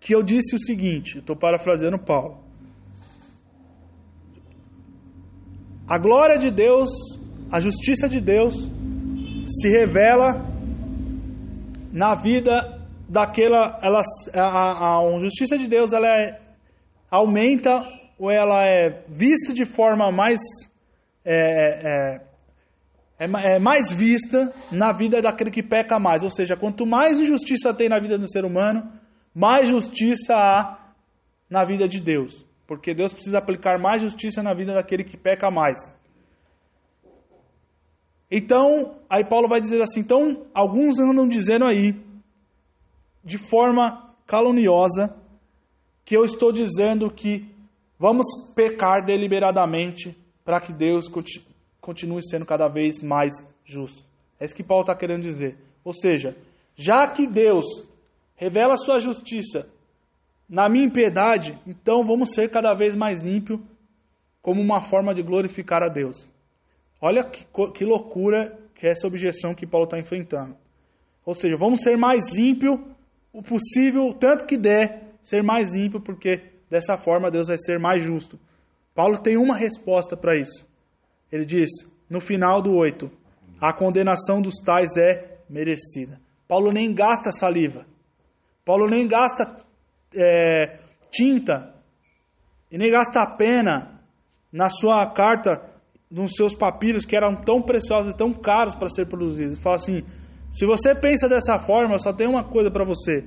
Speaker 1: que eu disse o seguinte, estou parafraseando Paulo. A glória de Deus, a justiça de Deus se revela na vida daquela, ela, a, a, a justiça de Deus, ela é, aumenta ou ela é vista de forma mais é, é, é, é, mais vista na vida daquele que peca mais. Ou seja, quanto mais injustiça tem na vida do ser humano, mais justiça há na vida de Deus. Porque Deus precisa aplicar mais justiça na vida daquele que peca mais. Então, aí Paulo vai dizer assim: então, alguns andam dizendo aí de forma caluniosa que eu estou dizendo que vamos pecar deliberadamente para que Deus continue sendo cada vez mais justo. É isso que Paulo está querendo dizer. Ou seja, já que Deus revela a sua justiça na minha impiedade, então vamos ser cada vez mais ímpio como uma forma de glorificar a Deus. Olha que, que loucura que é essa objeção que Paulo está enfrentando. Ou seja, vamos ser mais ímpio o possível, tanto que der, ser mais ímpio, porque dessa forma Deus vai ser mais justo. Paulo tem uma resposta para isso. Ele diz, no final do 8, a condenação dos tais é merecida. Paulo nem gasta saliva. Paulo nem gasta é, tinta e nem gasta pena na sua carta, nos seus papiros que eram tão preciosos e tão caros para ser produzidos. Ele fala assim: se você pensa dessa forma, só tem uma coisa para você: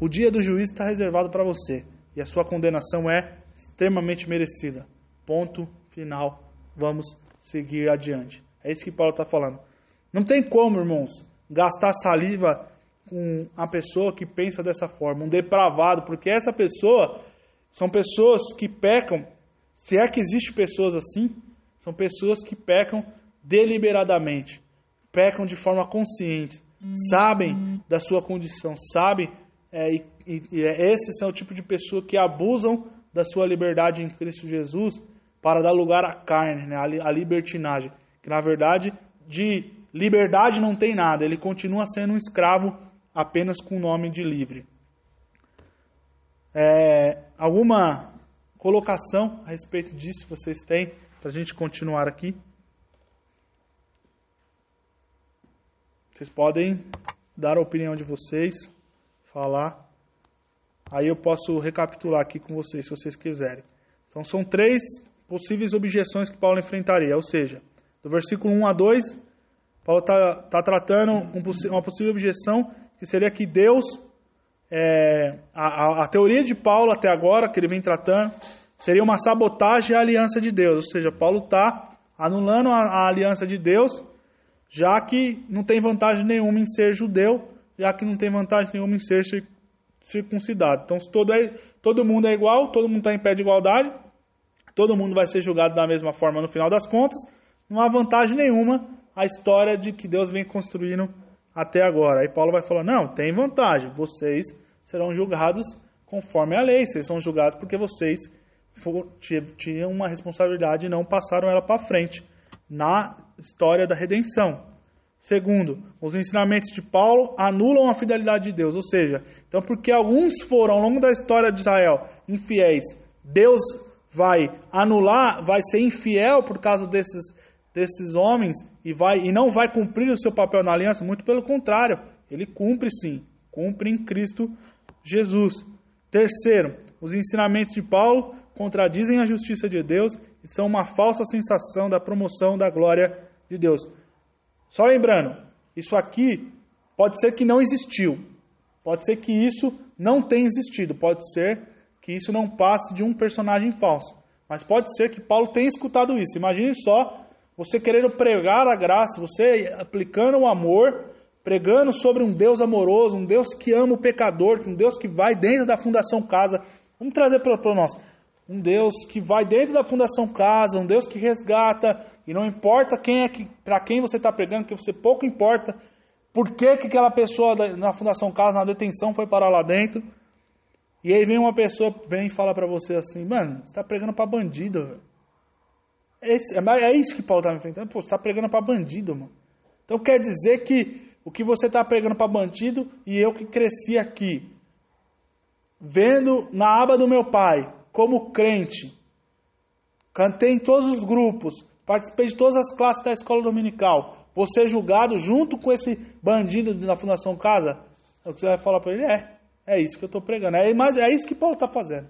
Speaker 1: o dia do juízo está reservado para você e a sua condenação é extremamente merecida. Ponto final. Vamos seguir adiante. É isso que Paulo está falando. Não tem como, irmãos, gastar saliva com a pessoa que pensa dessa forma, um depravado, porque essa pessoa são pessoas que pecam. Se é que existe pessoas assim, são pessoas que pecam deliberadamente pecam de forma consciente, sabem da sua condição, sabem, é, e, e, é, esses são o tipo de pessoa que abusam da sua liberdade em Cristo Jesus para dar lugar à carne, né, à libertinagem. Que na verdade, de liberdade não tem nada, ele continua sendo um escravo apenas com o nome de livre. É, alguma colocação a respeito disso vocês têm para a gente continuar aqui? Vocês podem dar a opinião de vocês, falar. Aí eu posso recapitular aqui com vocês, se vocês quiserem. Então são três possíveis objeções que Paulo enfrentaria. Ou seja, do versículo 1 a 2, Paulo está tá tratando um uma possível objeção que seria que Deus, é, a, a- a teoria de Paulo até agora, que ele vem tratando, seria uma sabotagem à aliança de Deus. Ou seja, Paulo está anulando a, a aliança de Deus, já que não tem vantagem nenhuma em ser judeu, já que não tem vantagem nenhuma em ser cir- circuncidado. Então, se todo, é, todo mundo é igual, todo mundo está em pé de igualdade, todo mundo vai ser julgado da mesma forma no final das contas, não há vantagem nenhuma a história de que Deus vem construindo até agora. Aí Paulo vai falar: não, tem vantagem, vocês serão julgados conforme a lei, vocês são julgados porque vocês tinham uma responsabilidade e não passaram ela para frente na história da redenção. Segundo, os ensinamentos de Paulo anulam a fidelidade de Deus, ou seja, então porque alguns foram ao longo da história de Israel infiéis, Deus vai anular, vai ser infiel por causa desses desses homens e vai e não vai cumprir o seu papel na aliança, muito pelo contrário, ele cumpre sim, cumpre em Cristo Jesus. Terceiro, os ensinamentos de Paulo contradizem a justiça de Deus e são uma falsa sensação da promoção da glória de Deus. Só lembrando, isso aqui pode ser que não existiu. Pode ser que isso não tenha existido. Pode ser que isso não passe de um personagem falso. Mas pode ser que Paulo tenha escutado isso. Imagine só você querendo pregar a graça, você aplicando o amor, pregando sobre um Deus amoroso, um Deus que ama o pecador, um Deus que vai dentro da fundação casa. Vamos trazer para nosso. Um Deus que vai dentro da fundação casa, um Deus que resgata, e não importa quem é que, para quem você está pregando, que você pouco importa, por que, que aquela pessoa na fundação casa, na detenção, foi parar lá dentro. E aí vem uma pessoa, vem e fala para você assim, mano, você está pregando para bandido. Esse- é, é isso que Paulo está me enfrentando. Pô, você está pregando para bandido, mano. Então quer dizer que o que você está pregando para bandido e eu que cresci aqui, vendo na aba do meu pai, como crente, cantei em todos os grupos, participei de todas as classes da escola dominical, vou ser julgado junto com esse bandido da Fundação Casa? É o que você vai falar para ele? É, é isso que eu estou pregando. É, é isso que Paulo está fazendo.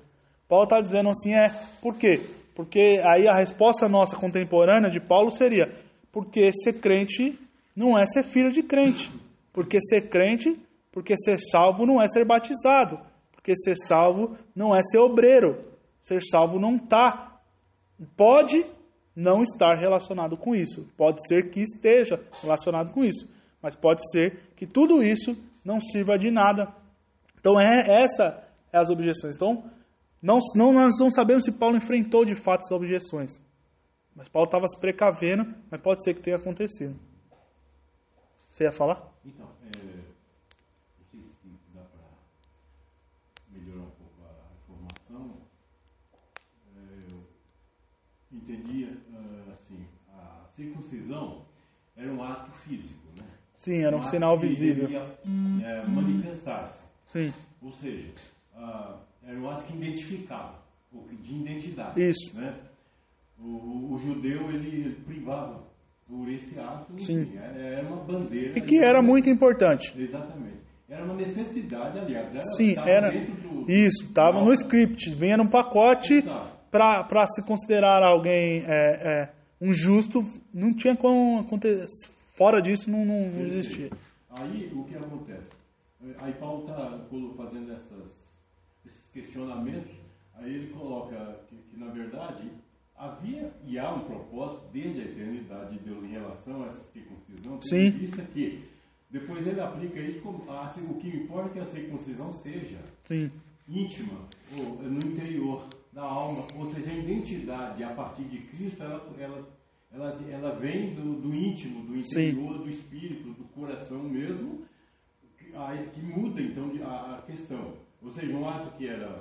Speaker 1: Paulo está dizendo assim, é, por quê? Porque aí a resposta nossa contemporânea de Paulo seria, porque ser crente não é ser filho de crente. Porque ser crente, porque ser salvo não é ser batizado. Porque ser salvo não é ser obreiro. Ser salvo não está. Pode não estar relacionado com isso. Pode ser que esteja relacionado com isso. Mas pode ser que tudo isso não sirva de nada. Então, é essa é as objeções. Então, não, não, nós não sabemos se Paulo enfrentou de fato essas objeções. Mas Paulo estava se precavendo, mas pode ser que tenha acontecido. Você ia falar?
Speaker 2: Então, é, não sei se dá para melhorar um pouco a informação. É, eu entendi ah, assim, a circuncisão era um ato físico, né?
Speaker 1: Sim, era um
Speaker 2: ato
Speaker 1: sinal visível.
Speaker 2: devia, é, manifestar-se.
Speaker 1: Sim,
Speaker 2: Ou seja, ah, era um ato que identificava, ou de identidade.
Speaker 1: Isso.
Speaker 2: Né? O, o- judeu, ele, privava por esse ato,
Speaker 1: Sim.
Speaker 2: enfim, era era uma bandeira.
Speaker 1: e que era muito importante.
Speaker 2: Exatamente. Era uma necessidade, aliás. Era,
Speaker 1: Sim, era.
Speaker 2: do-
Speaker 1: Isso, estava no script, vinha num pacote para se considerar alguém é, é, um justo, não tinha como acontecer. Fora disso, não, não, não existia.
Speaker 2: Aí o que acontece? Aí Paulo está fazendo essas, esses questionamentos, aí ele coloca que, que, na verdade havia e há um propósito desde a eternidade de Deus em relação a essa circuncisão,
Speaker 1: Sim.
Speaker 2: vista que depois ele aplica isso como ah, se- o que importa é que a circuncisão seja
Speaker 1: Sim,
Speaker 2: íntima, ou no interior da alma, ou seja, a identidade a partir de Cristo, ela, ela, ela, ela vem do, do íntimo, do
Speaker 1: Sim.
Speaker 2: interior, do espírito, do coração mesmo, que, aí que muda então de- a, questão. Ou seja, um ato que era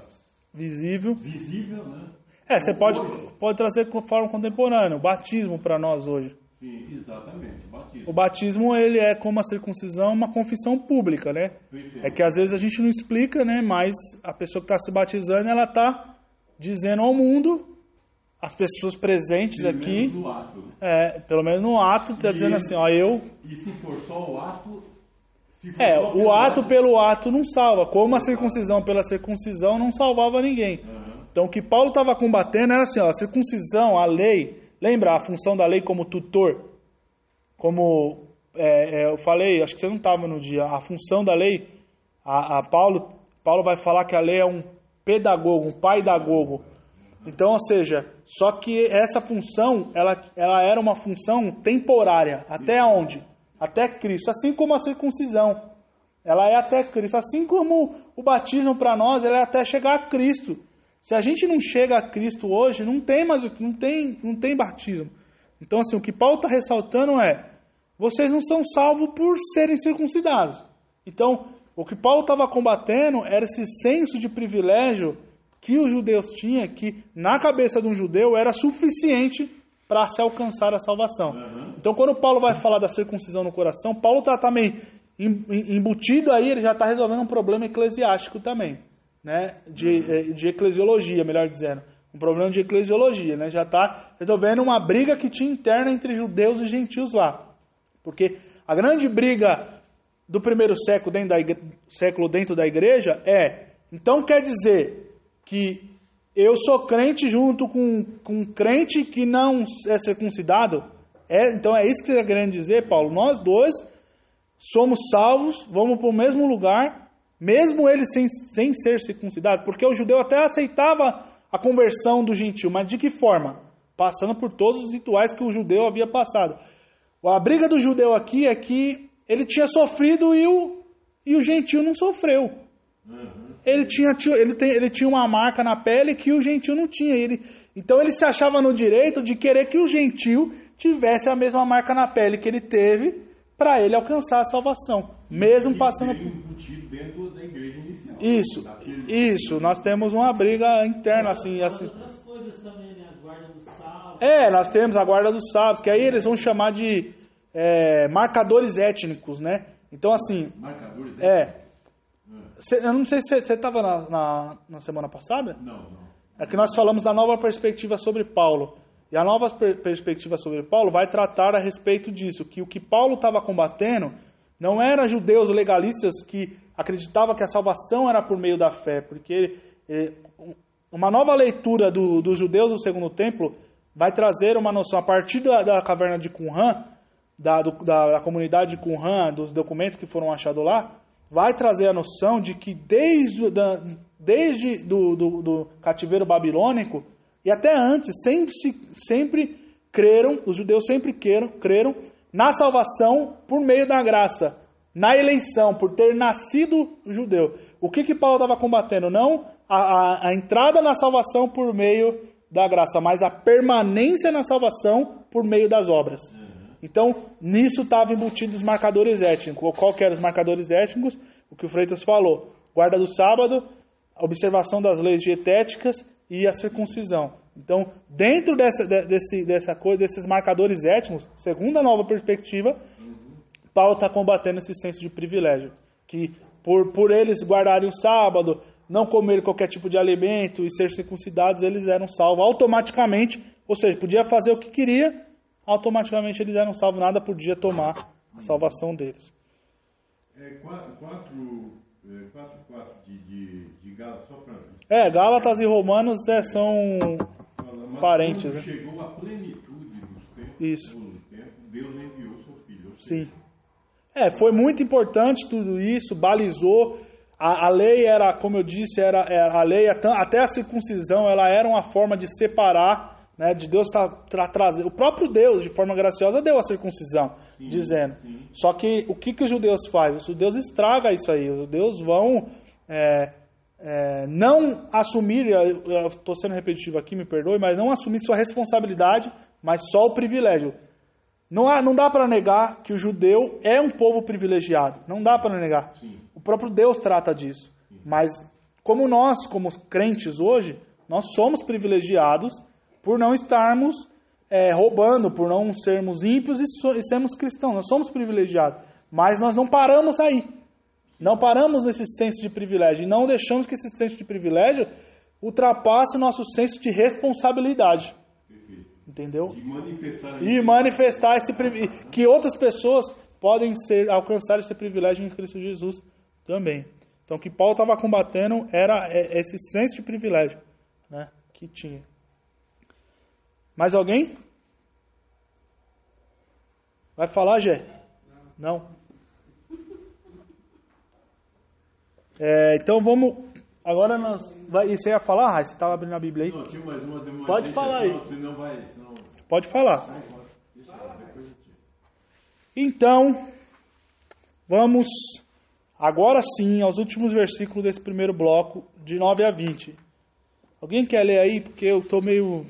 Speaker 1: visível.
Speaker 2: visível, né?
Speaker 1: É, você pode, pode trazer com forma contemporânea, o batismo para nós hoje.
Speaker 2: Sim, exatamente, batismo.
Speaker 1: O batismo, ele é como a circuncisão, uma confissão pública, né?
Speaker 2: Perfeito.
Speaker 1: É que às vezes a gente não explica, né? Mas a pessoa que está se batizando, ela está dizendo ao mundo as pessoas presentes
Speaker 2: Pelo
Speaker 1: aqui,
Speaker 2: menos no ato.
Speaker 1: é, pelo menos no ato, está dizendo assim, ó, eu.
Speaker 2: E se for só o ato.
Speaker 1: É, o ato pelo ato não salva, como a circuncisão pela circuncisão não salvava ninguém.
Speaker 2: Aham.
Speaker 1: Então o que Paulo estava combatendo era assim, ó, a circuncisão, a lei, lembra a função da lei como tutor? Como é, é, eu falei, acho que você não estava no dia, a função da lei, a, a Paulo, Paulo vai falar que a lei é um pedagogo, um paidagogo. Então, ou seja, só que essa função, ela, ela era uma função temporária. Até onde? Até Cristo. Assim como a circuncisão. Ela é até Cristo. Assim como o batismo para nós, ela é até chegar a Cristo. Se a gente não chega a Cristo hoje, não tem mais o que, não tem, não tem batismo. Então, assim, o que Paulo está ressaltando é: vocês não são salvos por serem circuncidados. Então, o que Paulo estava combatendo era esse senso de privilégio que os judeus tinham, que na cabeça de um judeu era suficiente para se alcançar a salvação.
Speaker 2: Uhum.
Speaker 1: Então, quando Paulo vai falar da circuncisão no coração, Paulo está também em- embutido aí, ele já está resolvendo um problema eclesiástico também, né? de, eh, de eclesiologia, melhor dizendo. Um problema de eclesiologia, né? já está resolvendo uma briga que tinha interna entre judeus e gentios lá. Porque a grande briga do primeiro século dentro da, igre- século dentro da igreja é, então quer dizer que eu sou crente junto com, com um crente que não é circuncidado? É, então é isso que você está querendo dizer, Paulo? Nós dois somos salvos, vamos para o mesmo lugar, mesmo ele sem, sem ser circuncidado, porque o judeu até aceitava a conversão do gentil, mas de que forma? Passando por todos os rituais que o judeu havia passado. A briga do judeu aqui é que ele tinha sofrido e o, e o gentil não sofreu.
Speaker 2: Uhum.
Speaker 1: Ele tinha, ele, tem, ele tinha uma marca na pele que o gentil não tinha. Ele, então ele se achava no direito de querer que o gentil tivesse a mesma marca na pele que ele teve para ele alcançar a salvação, mesmo
Speaker 2: E
Speaker 1: passando por.
Speaker 2: da igreja inicial.
Speaker 1: Isso,
Speaker 2: Daquele-
Speaker 1: isso. Nós temos uma briga interna assim, assim.
Speaker 4: Outras coisas também, né? A guarda do sábado.
Speaker 1: É, nós temos a guarda dos sábados, que aí eles vão chamar de é, marcadores étnicos, né? Então assim,
Speaker 2: Marcadores?
Speaker 1: é. Cê- eu não sei se você estava na, na, na semana passada.
Speaker 2: Não, não.
Speaker 1: É que nós falamos da nova perspectiva sobre Paulo. E a nova per- perspectiva sobre Paulo vai tratar a respeito disso, que o que Paulo estava combatendo não era judeus legalistas que acreditavam que a salvação era por meio da fé, porque eh, uma nova leitura do- dos judeus do segundo templo vai trazer uma noção, a partir da, da caverna de Qumran, da, do- da, da comunidade de Qumran, dos documentos que foram achados lá, vai trazer a noção de que desde, da, desde do, do, do cativeiro babilônico e até antes, sempre, se- sempre creram, os judeus sempre creram, creram na salvação por meio da graça, na eleição, por ter nascido judeu. O que, que Paulo estava combatendo? Não a, a, a entrada na salvação por meio da graça, mas a permanência na salvação por meio das obras. Então, nisso estavam embutidos os marcadores étnicos. Qual que eram os marcadores étnicos? O que o Freitas falou. Guarda do sábado, observação das leis dietéticas e a circuncisão. Então, dentro dessa, de- desse, dessa coisa, desses marcadores étnicos, segundo a nova perspectiva, Paulo está combatendo esse senso de privilégio. Que por, por eles guardarem o sábado, não comer qualquer tipo de alimento e ser circuncidados, eles eram salvos automaticamente. Ou seja, podia fazer o que queria, automaticamente eles eram salvos, nada podia tomar a salvação deles.
Speaker 2: É, quatro, quatro, é, quatro, quatro de, de, de Gálatas, só para
Speaker 1: É, Gálatas e Romanos é, são.
Speaker 2: Mas
Speaker 1: Parentes, né?
Speaker 2: chegou a plenitude dos tempos,
Speaker 1: Isso.
Speaker 2: do tempo, Deus enviou seu filho.
Speaker 1: Sim. É, foi muito importante tudo isso, balizou. A, a lei era, como eu disse, era, era- a lei até a circuncisão, ela era uma forma de separar, né, de Deus tra, trazer. O próprio Deus, de forma graciosa, deu a circuncisão, dizendo.
Speaker 2: sim.
Speaker 1: Só que o que, que os judeus fazem? Os judeus estragam isso aí. Os judeus vão é, é, não assumir, estou sendo repetitivo aqui, me perdoe, mas não assumir sua responsabilidade, mas só o privilégio. Não, há, não dá para negar que o judeu é um povo privilegiado. Não dá para negar.
Speaker 2: Sim.
Speaker 1: O próprio Deus trata disso. Mas como nós, como crentes hoje, nós somos privilegiados por não estarmos é, roubando, por não sermos ímpios e, so, e sermos cristãos. Nós somos privilegiados. Mas nós não paramos aí. Não paramos nesse senso de privilégio. E não deixamos que esse senso de privilégio ultrapasse o nosso senso de responsabilidade. Entendeu?
Speaker 2: De manifestar
Speaker 1: E manifestar esse privilégio. Que outras pessoas podem ser alcançar esse privilégio em Cristo Jesus também. Então, o que Paulo estava combatendo era é, esse senso de privilégio né, que tinha. Mais alguém? Vai falar, Gé? Não. É, então vamos. Agora nós. Vai, e você ia falar, Rai? Você estava abrindo a Bíblia aí?
Speaker 2: Não, tinha mais uma demanda.
Speaker 1: Pode falar aí.
Speaker 2: Senão vai. Senão...
Speaker 1: Pode falar. Então, vamos agora sim aos últimos versículos desse primeiro bloco, de 9 a 20. Alguém quer ler aí? Porque eu estou meio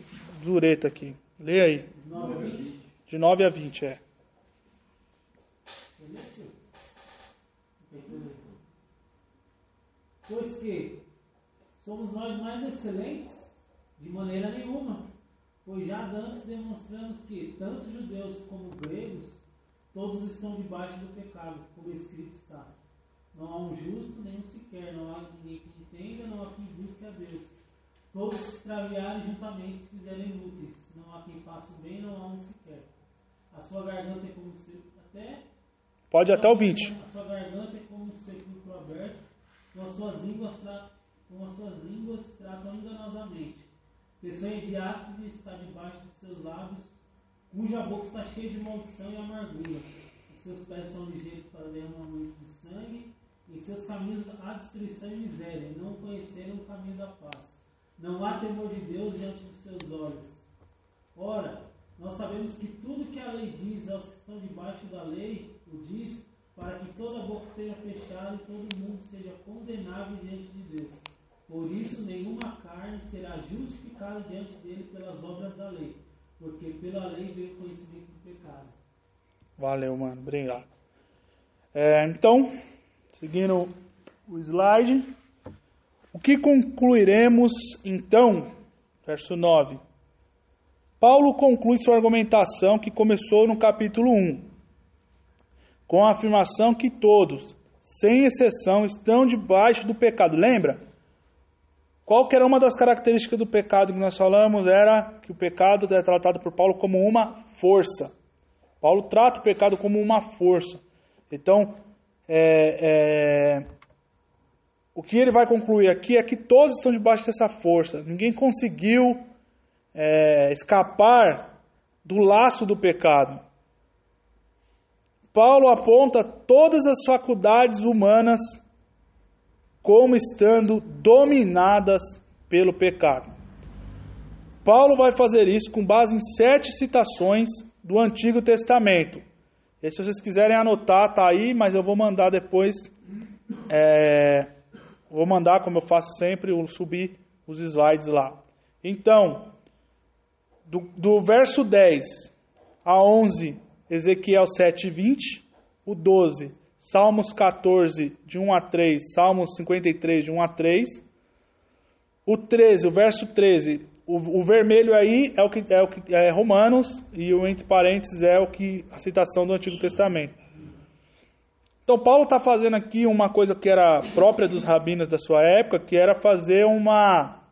Speaker 1: dureta aqui. Lê aí.
Speaker 4: 9 20.
Speaker 1: De 9 a 20, é.
Speaker 4: Pois que somos nós mais excelentes? De maneira nenhuma. Pois já antes demonstramos que tanto judeus como gregos, todos estão debaixo do pecado, como escrito está. Não há um justo, nenhum sequer, não há ninguém que entenda, não há quem busque a Deus. Todos se extraviaram e juntamente se fizeram inúteis. Não há quem faça o bem, não há um sequer. A sua garganta é como se até
Speaker 1: Pode até o 20.
Speaker 4: a sua garganta é como um sepulcro aberto, com as suas línguas, tra... com as suas línguas tratam enganosamente. Pessoa de áspide está debaixo de seus lábios, cuja boca está cheia de maldição e amargura. Os seus pés são ligeiros para derramamento de sangue, em seus caminhos há destruição e miséria, e não conheceram o caminho da paz. Não há temor de Deus diante dos seus olhos. Ora, nós sabemos que tudo que a lei diz aos que estão debaixo da lei, o diz para que toda boca esteja fechada e todo mundo seja condenável diante de Deus. Por isso, nenhuma carne será justificada diante dele pelas obras da lei, porque pela lei veio o conhecimento do pecado.
Speaker 1: Valeu, mano. Obrigado. É, então, seguindo o slide. O que concluiremos então? Verso 9. Paulo conclui sua argumentação que começou no capítulo 1, com a afirmação que todos, sem exceção, estão debaixo do pecado. Lembra? Qual era uma das características do pecado que nós falamos? Era que o pecado é tratado por Paulo como uma força. Paulo trata o pecado como uma força. Então, é, é, o que ele vai concluir aqui é que todos estão debaixo dessa força. Ninguém conseguiu é, escapar do laço do pecado. Paulo aponta todas as faculdades humanas como estando dominadas pelo pecado. Paulo vai fazer isso com base em sete citações do Antigo Testamento. E se vocês quiserem anotar, tá aí, mas eu vou mandar depois. é, vou mandar, como eu faço sempre, eu subir os slides lá. Então, do, do verso 10 a 11, Ezequiel 7, 20. O 12, Salmos 14, de 1 a 3. Salmos 53, de 1 a 3. O 13, o verso 13, o, o vermelho aí é o que é o que é Romanos e o entre parênteses é o que a citação do Antigo Testamento. Então Paulo está fazendo aqui uma coisa que era própria dos rabinos da sua época, que era fazer uma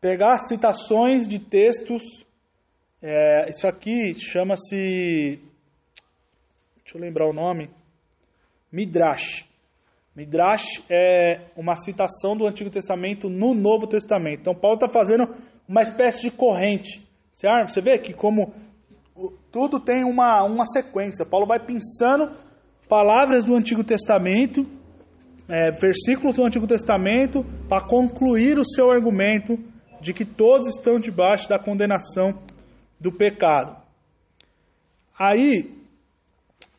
Speaker 1: pegar citações de textos. é, isso aqui chama-se, deixa eu lembrar o nome, Midrash. Midrash é uma citação do Antigo Testamento no Novo Testamento. Então, Paulo está fazendo uma espécie de corrente. Você vê que como tudo tem uma, uma sequência. Paulo vai pensando palavras do Antigo Testamento, é, versículos do Antigo Testamento, para concluir o seu argumento de que todos estão debaixo da condenação do pecado. Aí,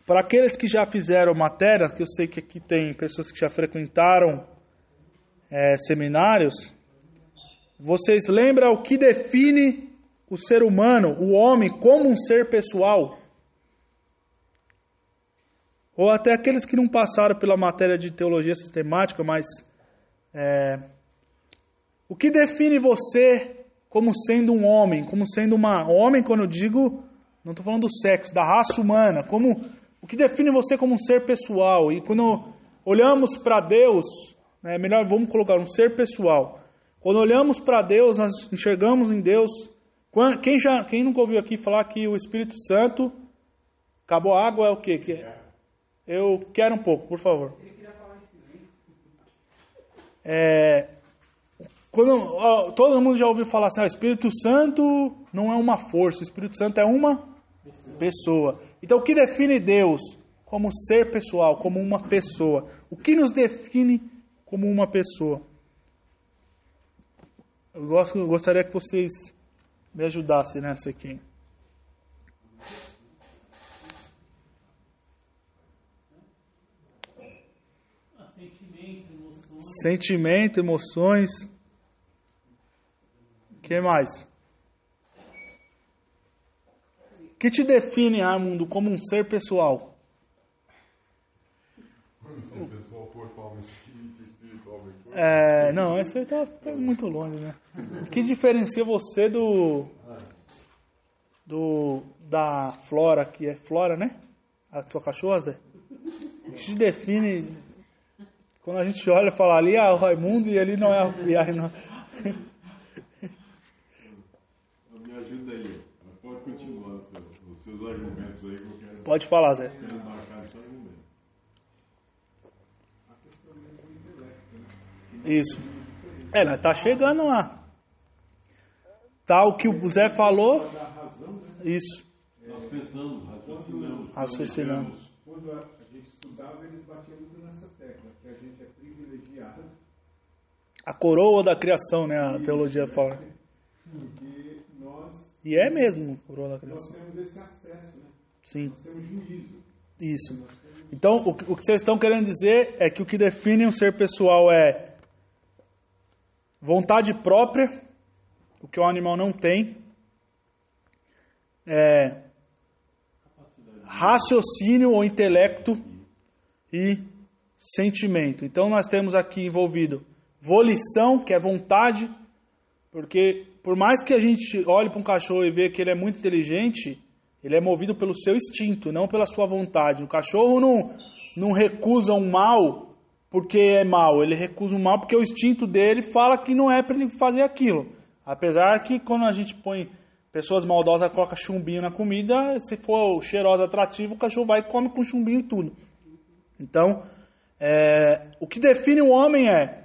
Speaker 1: para aqueles que já fizeram matéria, que eu sei que aqui tem pessoas que já frequentaram é, seminários, vocês lembram o que define o ser humano, o homem, como um ser pessoal? Ou até aqueles que não passaram pela matéria de teologia sistemática, mas é, o que define você como sendo um homem, como sendo uma homem, quando eu digo, não estou falando do sexo, da raça humana, como o que define você como um ser pessoal? E quando olhamos para Deus, né, melhor vamos colocar um ser pessoal. Quando olhamos para Deus, nós enxergamos em Deus Quem, já, quem nunca ouviu aqui falar que o Espírito Santo acabou a água é o quê? Que- Eu quero um pouco, por favor. É, quando, ó, todo mundo já ouviu falar assim, o Espírito Santo não é uma força, o Espírito Santo é uma pessoa. Então, o que define Deus como ser pessoal, como uma pessoa? O que nos define como uma pessoa? Eu gosto- eu gostaria que vocês me ajudassem nessa aqui.
Speaker 4: Ah, sentimentos, emoções.
Speaker 1: Sentimento, emoções. O que mais? O que te define, Raimundo, como um ser pessoal?
Speaker 5: Ser pessoal, corpo, alma, espírito, espírito, alma e corpo.
Speaker 1: É, não, esse aí tá, tá muito longe, né? O que diferencia você do. do. da Flora, que é Flora, né? A sua cachorra, Zé? O que te define. Quando a gente olha e fala ali, ah, o Raimundo e ali não é. a- E aí não,
Speaker 2: Me ajuda aí. Pode continuar os seus, os seus argumentos aí que eu quero,
Speaker 1: pode falar, Zé.
Speaker 2: quero argumento.
Speaker 1: Isso. É, nós tá chegando lá. Tá o que o Zé falou. Isso.
Speaker 2: Nós pensamos, raciocinamos,
Speaker 1: Raciocinamos.
Speaker 5: Quando a gente estudava, eles batiam muito nessa tecla, que a gente é privilegiado,
Speaker 1: A coroa da criação, né? A teologia fala.
Speaker 5: porque nós,
Speaker 1: E é mesmo a coroa da
Speaker 5: nós
Speaker 1: criação.
Speaker 5: temos esse acesso, né?
Speaker 1: Sim.
Speaker 5: Nós temos juízo.
Speaker 1: Isso. Então, o, que- o que vocês estão querendo dizer é que o que define um ser pessoal é vontade própria, o que o animal não tem, é raciocínio ou intelecto e sentimento. Então, nós temos aqui envolvido volição, que é vontade, porque por mais que a gente olhe para um cachorro e veja que ele é muito inteligente, ele é movido pelo seu instinto, não pela sua vontade. O cachorro não, não recusa um mal porque é mal, ele recusa um mal porque o instinto dele fala que não é para ele fazer aquilo. Apesar que quando a gente põe pessoas maldosas, coloca chumbinho na comida, se for cheirosa, atrativo, o cachorro vai e come com chumbinho e tudo. Então, é, o que define o homem é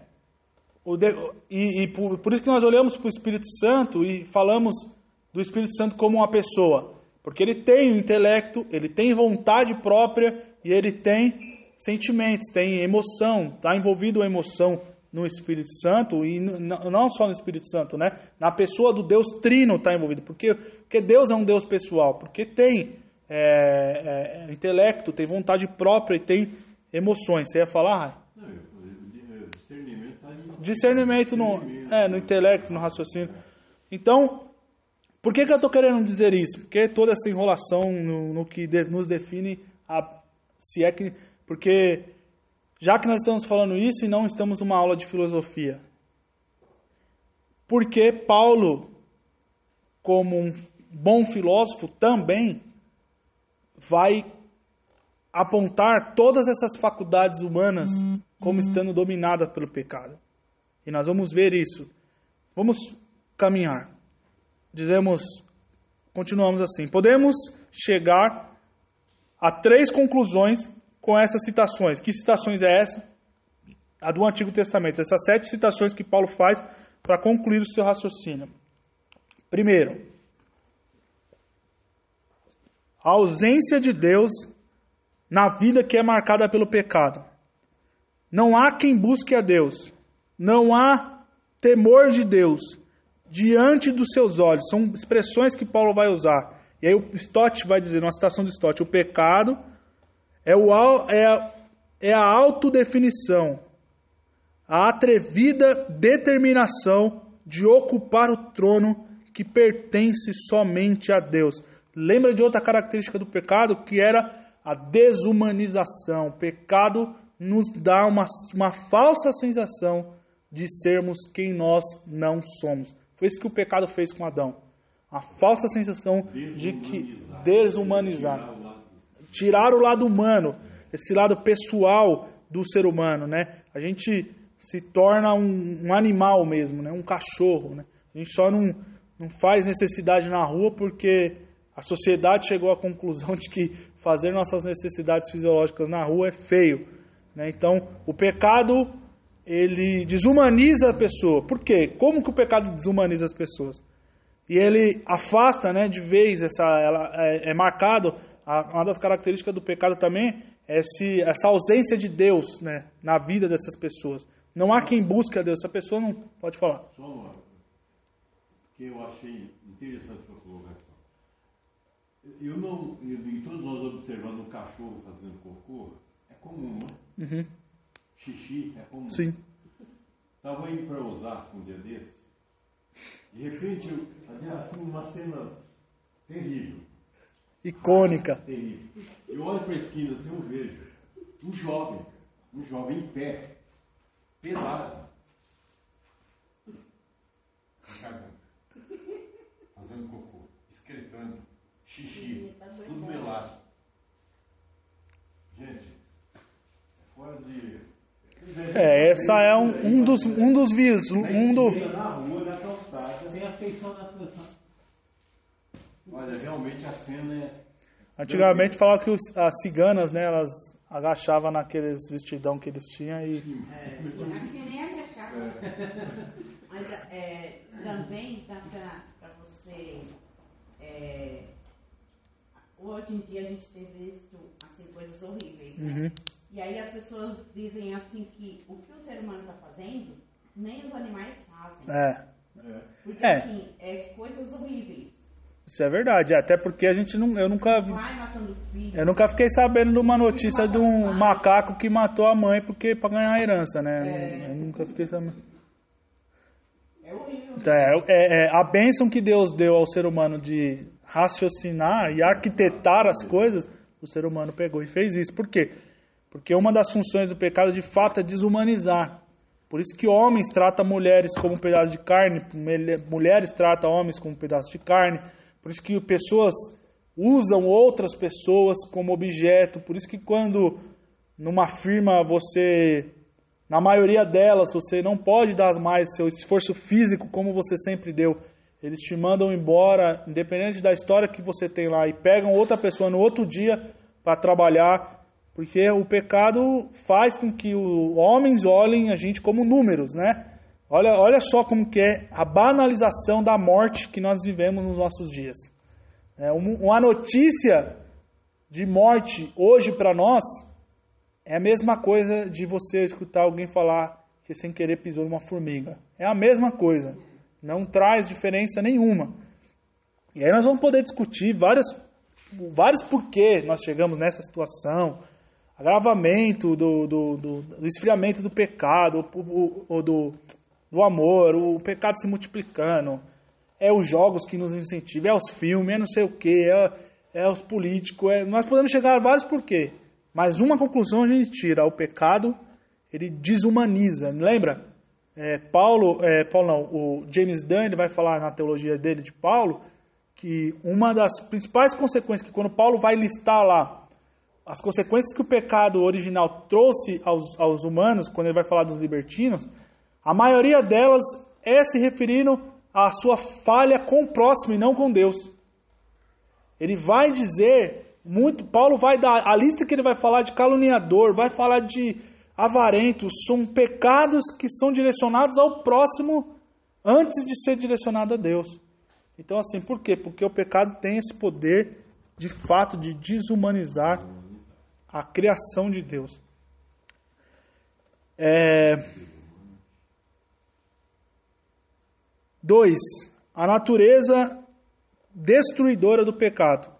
Speaker 1: e, e por, por isso que nós olhamos para o Espírito Santo e falamos do Espírito Santo como uma pessoa. Porque ele tem o intelecto, ele tem vontade própria e ele tem sentimentos, tem emoção, está envolvido a emoção no Espírito Santo e não só no Espírito Santo, né? Na pessoa do Deus Trino está envolvido. Porque, porque Deus é um Deus pessoal, porque tem é, é, intelecto, tem vontade própria e tem emoções. Você ia falar?
Speaker 2: Não, eu discernimento
Speaker 1: no, é, no intelecto, no raciocínio. Então, por que, que eu estou querendo dizer isso? Porque toda essa enrolação no, no que de- nos define, a, se é que. Porque, já que nós estamos falando isso e não estamos numa aula de filosofia, porque Paulo, como um bom filósofo, também vai apontar todas essas faculdades humanas como estando dominadas pelo pecado. Nós vamos ver isso. Vamos caminhar. Dizemos, continuamos assim. Podemos chegar a três conclusões com essas citações. Que citações é essa? A do Antigo Testamento. Essas sete citações que Paulo faz para concluir o seu raciocínio. Primeiro, a ausência de Deus na vida que é marcada pelo pecado. Não há quem busque a Deus. Não há temor de Deus diante dos seus olhos. São expressões que Paulo vai usar. E aí o Stott vai dizer, numa citação de Stott, o pecado é, o, é, a- é a autodefinição, a atrevida determinação de ocupar o trono que pertence somente a Deus. Lembra de outra característica do pecado que era a desumanização. O pecado nos dá uma, uma falsa sensação de sermos quem nós não somos. Foi isso que o pecado fez com Adão. A falsa sensação de que desumanizar, tirar o lado humano, esse lado pessoal do ser humano, né? A gente se torna um, um animal mesmo, né? Um cachorro, né? A gente só não não faz necessidade na rua porque a sociedade chegou à conclusão de que fazer nossas necessidades fisiológicas na rua é feio. Né? Então, o pecado ele desumaniza a pessoa. Por quê? Como que o pecado desumaniza as pessoas? E ele afasta, né, de vez essa, ela é, é marcado. a- uma das características do pecado também é esse, essa ausência de Deus, né, na vida dessas pessoas. Não há quem busque a Deus. Essa pessoa não pode falar.
Speaker 2: Só uma que eu achei interessante a sua colocação. Eu não, eu, todos nós observando um cachorro fazendo cocô, é comum, né?
Speaker 1: Uhum.
Speaker 2: Xixi é comum.
Speaker 1: Sim.
Speaker 2: Estava indo para Osasco um dia desse, de repente eu fazia assim uma cena terrível,
Speaker 1: Icônica.
Speaker 2: terrível. Eu olho para a esquina assim, eu vejo um jovem, um jovem em pé, pelado, cagando, fazendo cocô, excretando, xixi, tudo melado. Gente, é fora de.
Speaker 1: É, essa é um, um dos um dos vírus, um do.
Speaker 4: Sem afeição natural.
Speaker 2: Olha, realmente a cena é.
Speaker 1: Antigamente falava que os- as ciganas, né, elas agachavam naqueles vestidão que eles tinham e
Speaker 6: É, acho que nem agachar. Mas é, também dá para você. é, hoje em dia a gente tem visto assim, coisas horríveis. né?
Speaker 1: Uhum.
Speaker 6: E aí as pessoas dizem assim que o que o ser humano está fazendo, nem os animais fazem.
Speaker 1: é,
Speaker 6: Porque
Speaker 1: É.
Speaker 6: assim, é coisas horríveis.
Speaker 1: isso é verdade. Até porque a gente não, eu nunca vi,
Speaker 6: Vai matando filho.
Speaker 1: eu nunca fiquei sabendo de uma notícia de um macaco que matou a mãe porque para ganhar a herança, né? Eu nunca fiquei sabendo.
Speaker 6: É horrível.
Speaker 1: Então, é, é- é a bênção que Deus deu ao ser humano de raciocinar e arquitetar as coisas, o ser humano pegou e fez isso. Por quê? Porque uma das funções do pecado, de fato, é desumanizar. Por isso que homens tratam mulheres como um pedaço de carne, mulheres tratam homens como um pedaço de carne. Por isso que pessoas usam outras pessoas como objeto. Por isso que quando numa firma você na maioria delas, você não pode dar mais seu esforço físico como você sempre deu. Eles te mandam embora, independente da história que você tem lá, e pegam outra pessoa no outro dia para trabalhar, porque o pecado faz com que os homens olhem a gente como números, né? Olha, olha só como que é a banalização da morte que nós vivemos nos nossos dias. É, um- uma notícia de morte hoje para nós é a mesma coisa de você escutar alguém falar que sem querer pisou numa formiga. É a mesma coisa. Não traz diferença nenhuma. E aí nós vamos poder discutir várias, vários porquê nós chegamos nessa situação. Agravamento do, do, do, do esfriamento do pecado, o, o- do, do amor, o pecado se multiplicando. É os jogos que nos incentivam, é os filmes, é não sei o quê, é, é os políticos. é- nós podemos chegar a vários porquê. Mas uma conclusão a gente tira: o pecado ele desumaniza. Lembra? É, Paulo, é, Paulo não, o James Dunn ele vai falar na teologia dele de Paulo que uma das principais consequências que quando Paulo vai listar lá as consequências que o pecado original trouxe aos, aos humanos, quando ele vai falar dos libertinos, a maioria delas é se referindo à sua falha com o próximo e não com Deus. Ele vai dizer muito, Paulo vai dar a lista que ele vai falar de caluniador, vai falar de avarento, são pecados que são direcionados ao próximo antes de ser direcionado a Deus. Então assim, por quê? Porque o pecado tem esse poder de fato de desumanizar a criação de Deus. É... Dois, a natureza destruidora do pecado.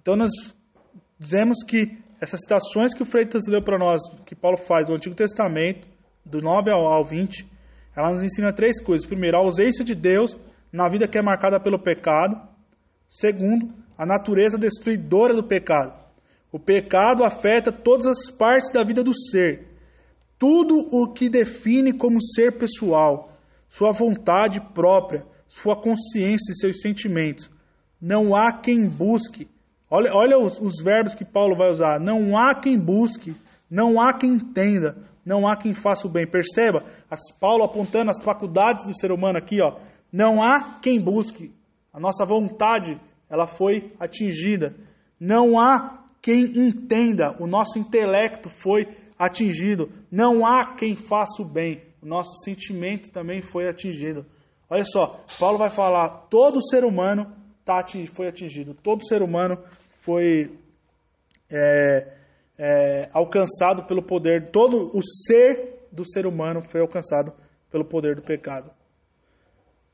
Speaker 1: Então nós dizemos que essas citações que o Freitas leu para nós, que Paulo faz do Antigo Testamento, do 9 ao ao 20, ela nos ensina três coisas. Primeiro, a ausência de Deus na vida que é marcada pelo pecado. Segundo, a natureza destruidora do pecado. O pecado afeta todas as partes da vida do ser. Tudo o que define como ser pessoal, sua vontade própria, sua consciência e seus sentimentos. Não há quem busque. Olha, olha os, os verbos que Paulo vai usar. Não há quem busque, não há quem entenda, não há quem faça o bem. Perceba, as, Paulo apontando as faculdades do ser humano aqui, ó. Não há quem busque. A nossa vontade, ela foi atingida. Não há quem entenda. O nosso intelecto foi atingido. Não há quem faça o bem. O nosso sentimento também foi atingido. Olha só, Paulo vai falar: todo ser humano tá atingido, foi atingido. Todo ser humano foi é, é, alcançado pelo poder. Todo o ser do ser humano foi alcançado pelo poder do pecado.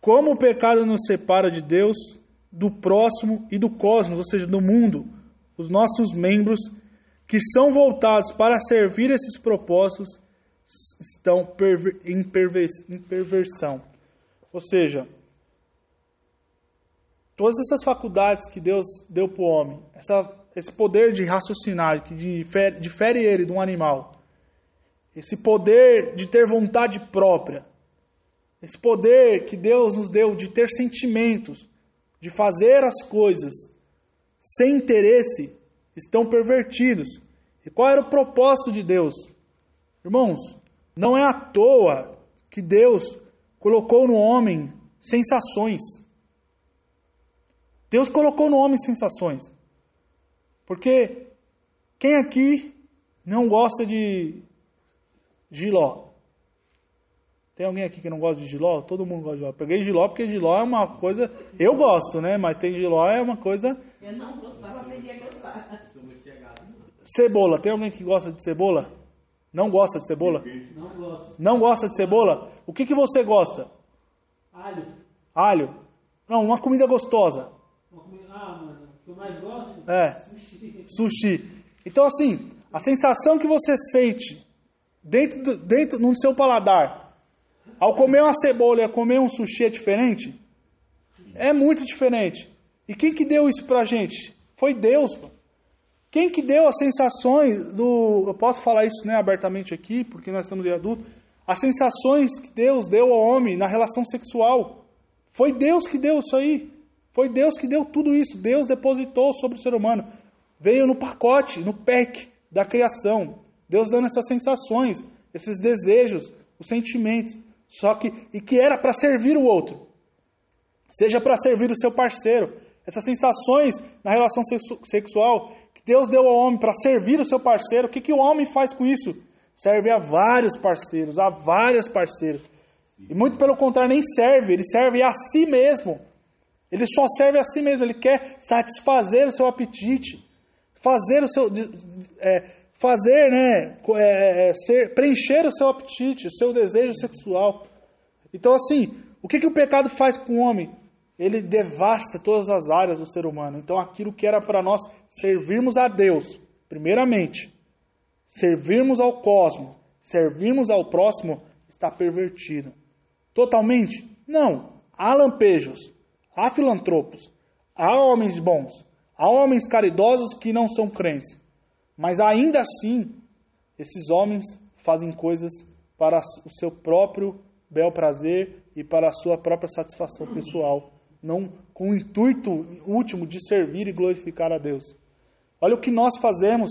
Speaker 1: Como o pecado nos separa de Deus, do próximo e do cosmos, ou seja, do mundo, os nossos membros que são voltados para servir esses propósitos estão em perversão. Ou seja, todas essas faculdades que Deus deu para o homem, essa, esse poder de raciocinar que difere, difere ele de um animal, esse poder de ter vontade própria, esse poder que Deus nos deu de ter sentimentos, de fazer as coisas sem interesse, estão pervertidos. E qual era o propósito de Deus? Irmãos, não é à toa que Deus colocou no homem sensações. Deus colocou no homem sensações. Porque quem aqui não gosta de giló? Tem alguém aqui que não gosta de giló? Todo mundo gosta de giló. Peguei giló porque giló é uma coisa. Eu gosto, né? Mas tem giló é uma coisa.
Speaker 6: Eu não gostava, aprendi a gostar.
Speaker 1: Cebola. Tem alguém que gosta de cebola? Não gosta de cebola?
Speaker 4: Não gosto.
Speaker 1: Não gosta de cebola? O que, que você gosta?
Speaker 4: Alho.
Speaker 1: Alho? Não, uma comida gostosa.
Speaker 4: Uma comida- Ah, mano, o que eu mais gosto?
Speaker 1: É.
Speaker 4: Sushi.
Speaker 1: Sushi. Então, assim, a sensação que você sente dentro, do, dentro no seu paladar, ao comer uma cebola e ao comer um sushi é diferente? É muito diferente. E quem que deu isso pra gente? Foi Deus. Quem que deu as sensações do... Eu posso falar isso né, abertamente aqui, porque nós estamos em adulto. As sensações que Deus deu ao homem na relação sexual. Foi Deus que deu isso aí. Foi Deus que deu tudo isso. Deus depositou sobre o ser humano. Veio no pacote, no pack da criação. Deus dando essas sensações, esses desejos, os sentimentos. Só que e que era para servir o outro. Seja para servir o seu parceiro. Essas sensações na relação sexu- sexual que Deus deu ao homem para servir o seu parceiro. O que, que o homem faz com isso? Serve a vários parceiros, a várias parceiras. E muito pelo contrário, nem serve, ele serve a si mesmo. Ele só serve a si mesmo, ele quer satisfazer o seu apetite, fazer o seu. é, fazer, né? é, é, ser, preencher o seu apetite, o seu desejo sexual. Então, assim, o que, que o pecado faz com o homem? Ele devasta todas as áreas do ser humano. Então, aquilo que era para nós servirmos a Deus, primeiramente, servirmos ao cosmos, servirmos ao próximo, está pervertido. Totalmente? Não. Há lampejos, há filantropos, há homens bons, há homens caridosos que não são crentes. Mas ainda assim, esses homens fazem coisas para o seu próprio bel prazer e para a sua própria satisfação pessoal, não com o intuito último de servir e glorificar a Deus. Olha o que nós fazemos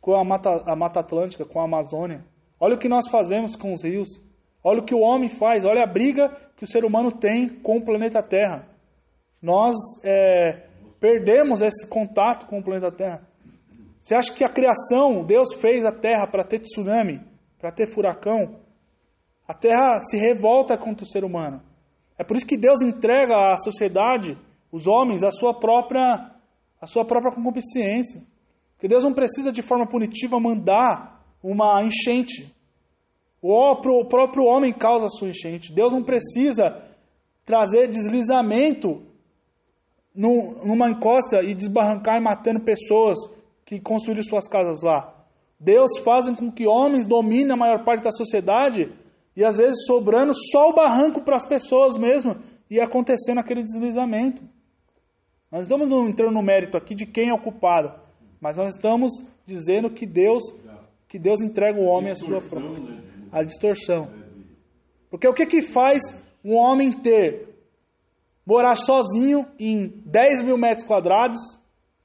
Speaker 1: com a Mata, a Mata Atlântica, com a Amazônia. Olha o que nós fazemos com os rios. Olha o que o homem faz. Olha a briga que o ser humano tem com o planeta Terra. Nós é, perdemos esse contato com o planeta Terra. Você acha que a criação, Deus fez a Terra para ter tsunami, para ter furacão? A Terra se revolta contra o ser humano. É por isso que Deus entrega à sociedade, os homens, a sua própria, a sua própria concupiscência. Porque Deus não precisa de forma punitiva mandar uma enchente. O próprio homem causa a sua enchente. Deus não precisa trazer deslizamento numa encosta e desbarrancar e matando pessoas que construíram suas casas lá. Deus faz com que homens dominem a maior parte da sociedade e às vezes sobrando só o barranco para as pessoas mesmo e acontecendo aquele deslizamento. Nós estamos entrando no mérito aqui de quem é o culpado, mas nós estamos dizendo que Deus que Deus entrega o homem à sua própria a distorção. Porque o que que faz um homem ter morar sozinho em 10 mil metros quadrados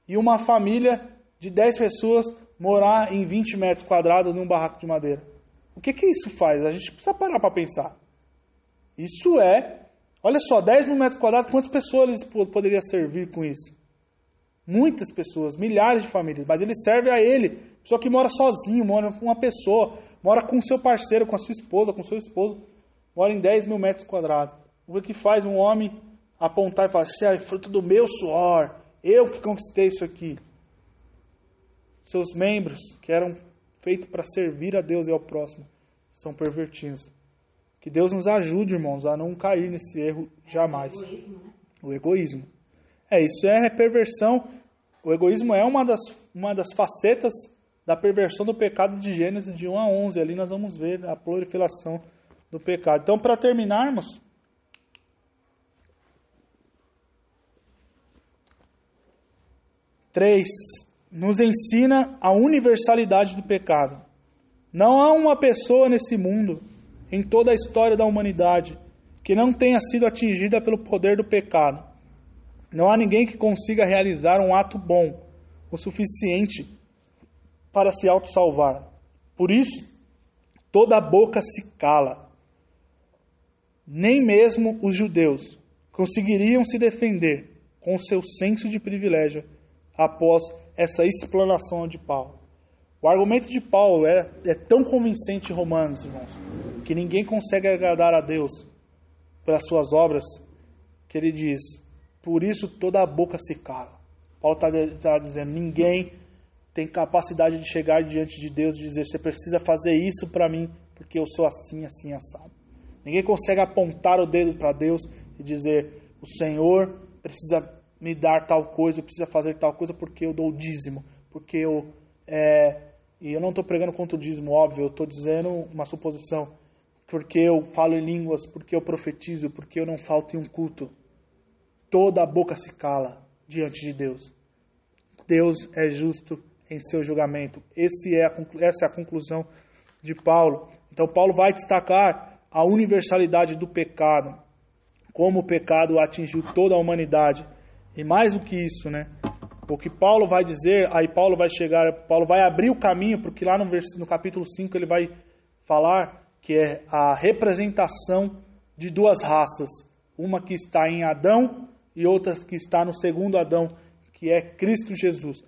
Speaker 1: e uma família de 10 pessoas morar em 20 metros quadrados num barraco de madeira? O que que isso faz? A gente precisa parar para pensar. Isso é Olha só, 10 mil metros quadrados, quantas pessoas eles po- poderia servir com isso? Muitas pessoas, milhares de famílias, mas ele serve a ele. Pessoa que mora sozinho, mora com uma pessoa, mora com seu parceiro, com a sua esposa, com seu esposo, mora em 10 mil metros quadrados. O que faz um homem apontar e falar, isso é fruto do meu suor, eu que conquistei isso aqui. Seus membros, que eram feitos para servir a Deus e ao próximo, são pervertidos. Que Deus nos ajude, irmãos, a não cair nesse erro jamais.
Speaker 6: Egoísmo, né?
Speaker 1: O egoísmo. É, isso é perversão. O egoísmo é uma das, uma das facetas da perversão do pecado de Gênesis de 1 a 11. Ali nós vamos ver a proliferação do pecado. Então, para terminarmos, três, nos ensina a universalidade do pecado. Não há uma pessoa nesse mundo, em toda a história da humanidade, que não tenha sido atingida pelo poder do pecado. Não há ninguém que consiga realizar um ato bom o suficiente para se autossalvar. Por isso, toda a boca se cala. Nem mesmo os judeus conseguiriam se defender com seu senso de privilégio após essa explanação de Paulo. O argumento de Paulo é, é tão convincente em Romanos, irmãos, que ninguém consegue agradar a Deus pelas suas obras, que ele diz: por isso toda a boca se cala. Paulo está dizendo: ninguém tem capacidade de chegar diante de Deus e dizer: você precisa fazer isso para mim, porque eu sou assim, assim, assado. Ninguém consegue apontar o dedo para Deus e dizer: o Senhor precisa me dar tal coisa, precisa fazer tal coisa porque eu dou o dízimo, porque eu. É, e eu não estou pregando contra o dízimo, óbvio, eu estou dizendo uma suposição. Porque eu falo em línguas, porque eu profetizo, porque eu não falto em um culto. Toda a boca se cala diante de Deus. Deus é justo em seu julgamento. Esse é a, essa é a conclusão de Paulo. Então, Paulo vai destacar a universalidade do pecado, como o pecado atingiu toda a humanidade. E mais do que isso, né? O que Paulo vai dizer, aí Paulo vai chegar, Paulo vai abrir o caminho, porque lá no, no capítulo 5 ele vai falar que é a representação de duas raças, uma que está em Adão e outra que está no segundo Adão, que é Cristo Jesus.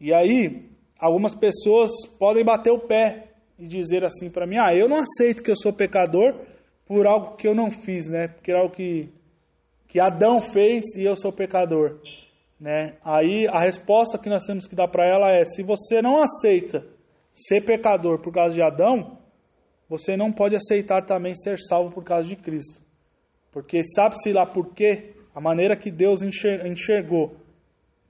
Speaker 1: E aí, algumas pessoas podem bater o pé e dizer assim para mim: "Ah, eu não aceito que eu sou pecador por algo que eu não fiz, né? Porque algo que que Adão fez e eu sou pecador". Né? Aí a resposta que nós temos que dar para ela é: se você não aceita ser pecador por causa de Adão, você não pode aceitar também ser salvo por causa de Cristo. Porque sabe-se lá por quê? A maneira que Deus enxergou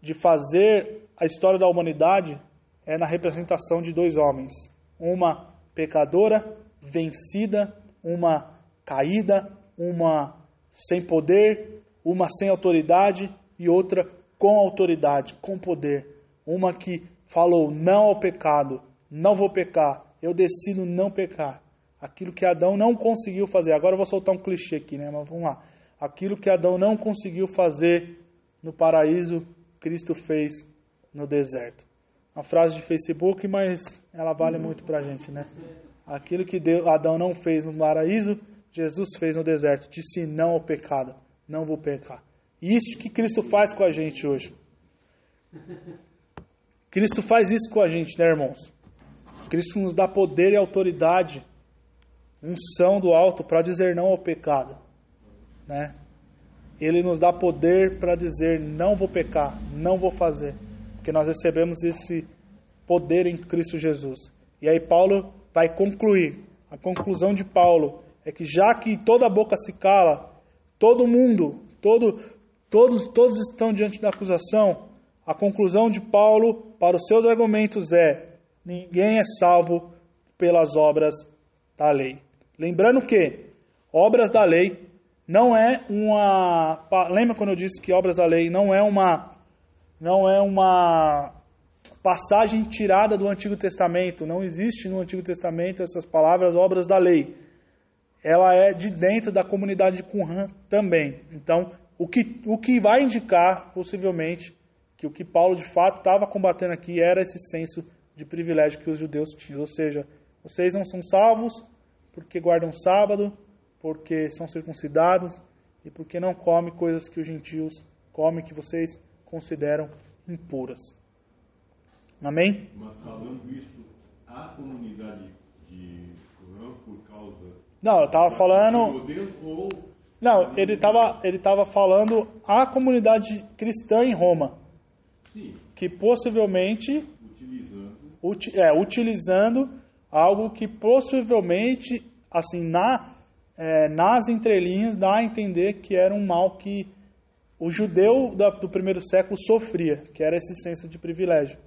Speaker 1: de fazer a história da humanidade é na representação de dois homens: uma pecadora, vencida, uma caída, uma sem poder, uma sem autoridade e outra com autoridade, com poder. Uma que falou não ao pecado, não vou pecar, eu decido não pecar. Aquilo que Adão não conseguiu fazer. Agora eu vou soltar um clichê aqui, né? Mas vamos lá. Aquilo que Adão não conseguiu fazer no paraíso, Cristo fez no deserto. Uma frase de Facebook, mas ela vale muito pra gente, né? Aquilo que Deus, Adão não fez no paraíso, Jesus fez no deserto. Disse não ao pecado. Não vou pecar. Isso que Cristo faz com a gente hoje. Cristo faz isso com a gente, né, irmãos? Cristo nos dá poder e autoridade, unção do alto para dizer não ao pecado, né? Ele nos dá poder para dizer não vou pecar, não vou fazer, porque nós recebemos esse poder em Cristo Jesus. E aí Paulo vai concluir. A conclusão de Paulo é que já que toda boca se cala, todo mundo, todo todos, todos estão diante da acusação, a conclusão de Paulo para os seus argumentos é: ninguém é salvo pelas obras da lei. Lembrando que obras da lei não é uma. Lembra quando eu disse que obras da lei não é uma. Não é uma passagem tirada do Antigo Testamento. Não existe no Antigo Testamento essas palavras obras da lei. Ela é de dentro da comunidade de Qumran também. Então, o que, o que vai indicar, possivelmente, que o que Paulo de fato estava combatendo aqui era esse senso de privilégio que os judeus tinham. Ou seja, vocês não são salvos porque guardam sábado, porque são circuncidados e porque não come coisas que os gentios comem que vocês consideram impuras. Amém?
Speaker 2: Mas falando isso, a comunidade de Corã, por causa.
Speaker 1: Não, eu estava falando. Não, ele estava ele tava falando a comunidade cristã em Roma,
Speaker 2: Sim,
Speaker 1: que possivelmente
Speaker 2: utilizando.
Speaker 1: uti- é, utilizando algo que possivelmente, assim, na, é, nas entrelinhas, dá a entender que era um mal que o judeu da- do primeiro século sofria, que era esse senso de privilégio.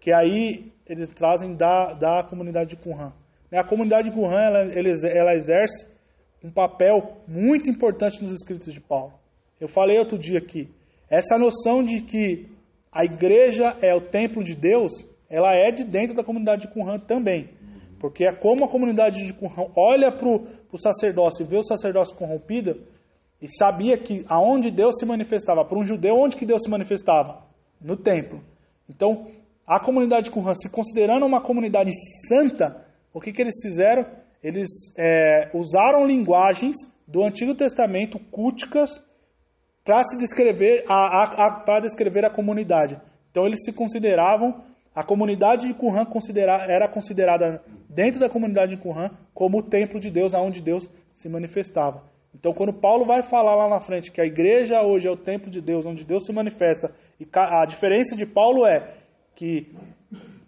Speaker 1: Que aí eles trazem da, da comunidade de Qumran. A comunidade de Qumran, ela, ela exerce um papel muito importante nos escritos de Paulo. Eu falei outro dia aqui, essa noção de que a igreja é o templo de Deus, ela é de dentro da comunidade de também. Porque é como a comunidade de Qumran olha para o sacerdócio e vê o sacerdócio corrompido e sabia que aonde Deus se manifestava, para um judeu, onde que Deus se manifestava? No templo. Então, a comunidade de se considerando uma comunidade santa, o que, que eles fizeram? Eles é, usaram linguagens do Antigo Testamento culticas para se descrever a, a, a, para descrever a comunidade. Então eles se consideravam a comunidade de Qumran considera, era considerada dentro da comunidade de Qumran como o templo de Deus, aonde Deus se manifestava. Então quando Paulo vai falar lá na frente que a igreja hoje é o templo de Deus, onde Deus se manifesta, e a diferença de Paulo é que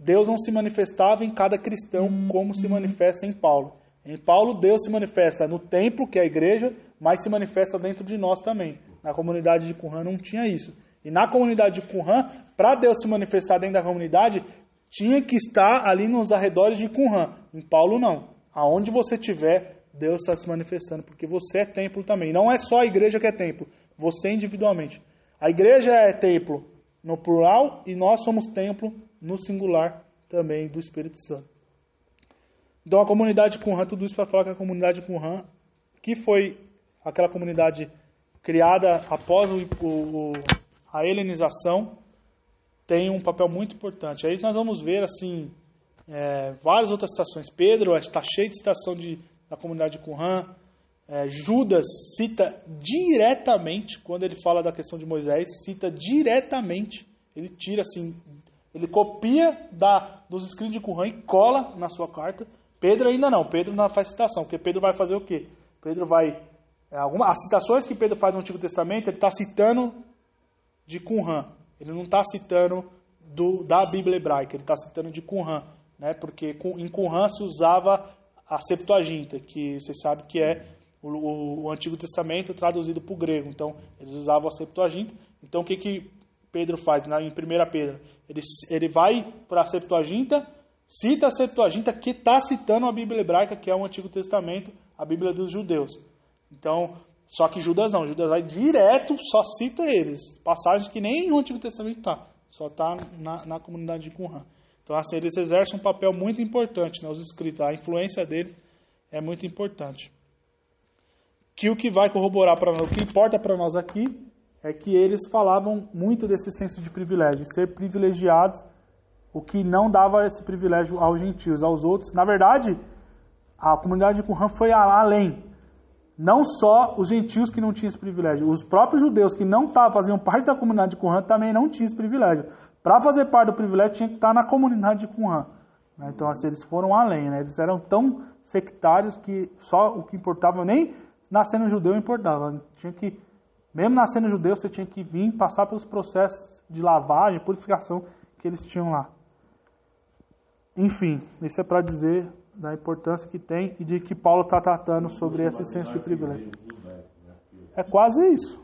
Speaker 1: Deus não se manifestava em cada cristão como se manifesta em Paulo. Em Paulo, Deus se manifesta no templo, que é a igreja, mas se manifesta dentro de nós também. Na comunidade de Qumran não tinha isso. E na comunidade de Qumran, para Deus se manifestar dentro da comunidade, tinha que estar ali nos arredores de Qumran. Em Paulo, não. Aonde você estiver, Deus está se manifestando, porque você é templo também. Não é só a igreja que é templo, você individualmente. A igreja é templo no plural e nós somos templo no singular também do Espírito Santo. Então a comunidade Qumran, tudo isso para falar que a comunidade Qumran, que foi aquela comunidade criada após o, o, a helenização, tem um papel muito importante. Aí nós vamos ver assim é, várias outras citações. Pedro está cheio de citação de, da comunidade Qumran. É, Judas cita diretamente, quando ele fala da questão de Moisés, cita diretamente, ele tira assim, ele copia da, dos escritos de Qumran e cola na sua carta. Pedro ainda não, Pedro não faz citação, porque Pedro vai fazer o quê? Pedro vai. é, alguma, as citações que Pedro faz no Antigo Testamento, ele está citando de Qumran. Ele não está citando do, da Bíblia hebraica, ele está citando de Qumran, né? porque em Qumran se usava a Septuaginta, que você sabe que é o, o- o Antigo Testamento traduzido para o grego. Então, eles usavam a Septuaginta. Então, o que, que Pedro faz na, em 1 Pedro? Ele, ele vai para a Septuaginta, cita a Septuaginta que está citando a Bíblia hebraica, que é o Antigo Testamento, a Bíblia dos judeus. Então, só que Judas não, Judas vai direto, só cita eles. Passagens que nem no Antigo Testamento está, só está na, na comunidade de Qumran. Então, assim, eles exercem um papel muito importante, né, os escritos, a influência deles é muito importante. Que o que vai corroborar para nós, o que importa para nós aqui, é que eles falavam muito desse senso de privilégio, de ser privilegiados, o que não dava esse privilégio aos gentios, aos outros. Na verdade, a comunidade de Qumran foi além. Não só os gentios que não tinham esse privilégio, os próprios judeus que não faziam parte da comunidade de Qumran também não tinham esse privilégio. Para fazer parte do privilégio tinha que estar na comunidade de Qumran. né? Então, assim, eles foram além, né? Eles eram tão sectários que só o que importava, nem nascendo judeu importava. Tinha que, mesmo nascendo judeu, você tinha que vir passar pelos processos de lavagem, purificação que eles tinham lá. Enfim, isso é para dizer da importância que tem e de que Paulo está tratando sobre esse senso de privilégio. É quase isso.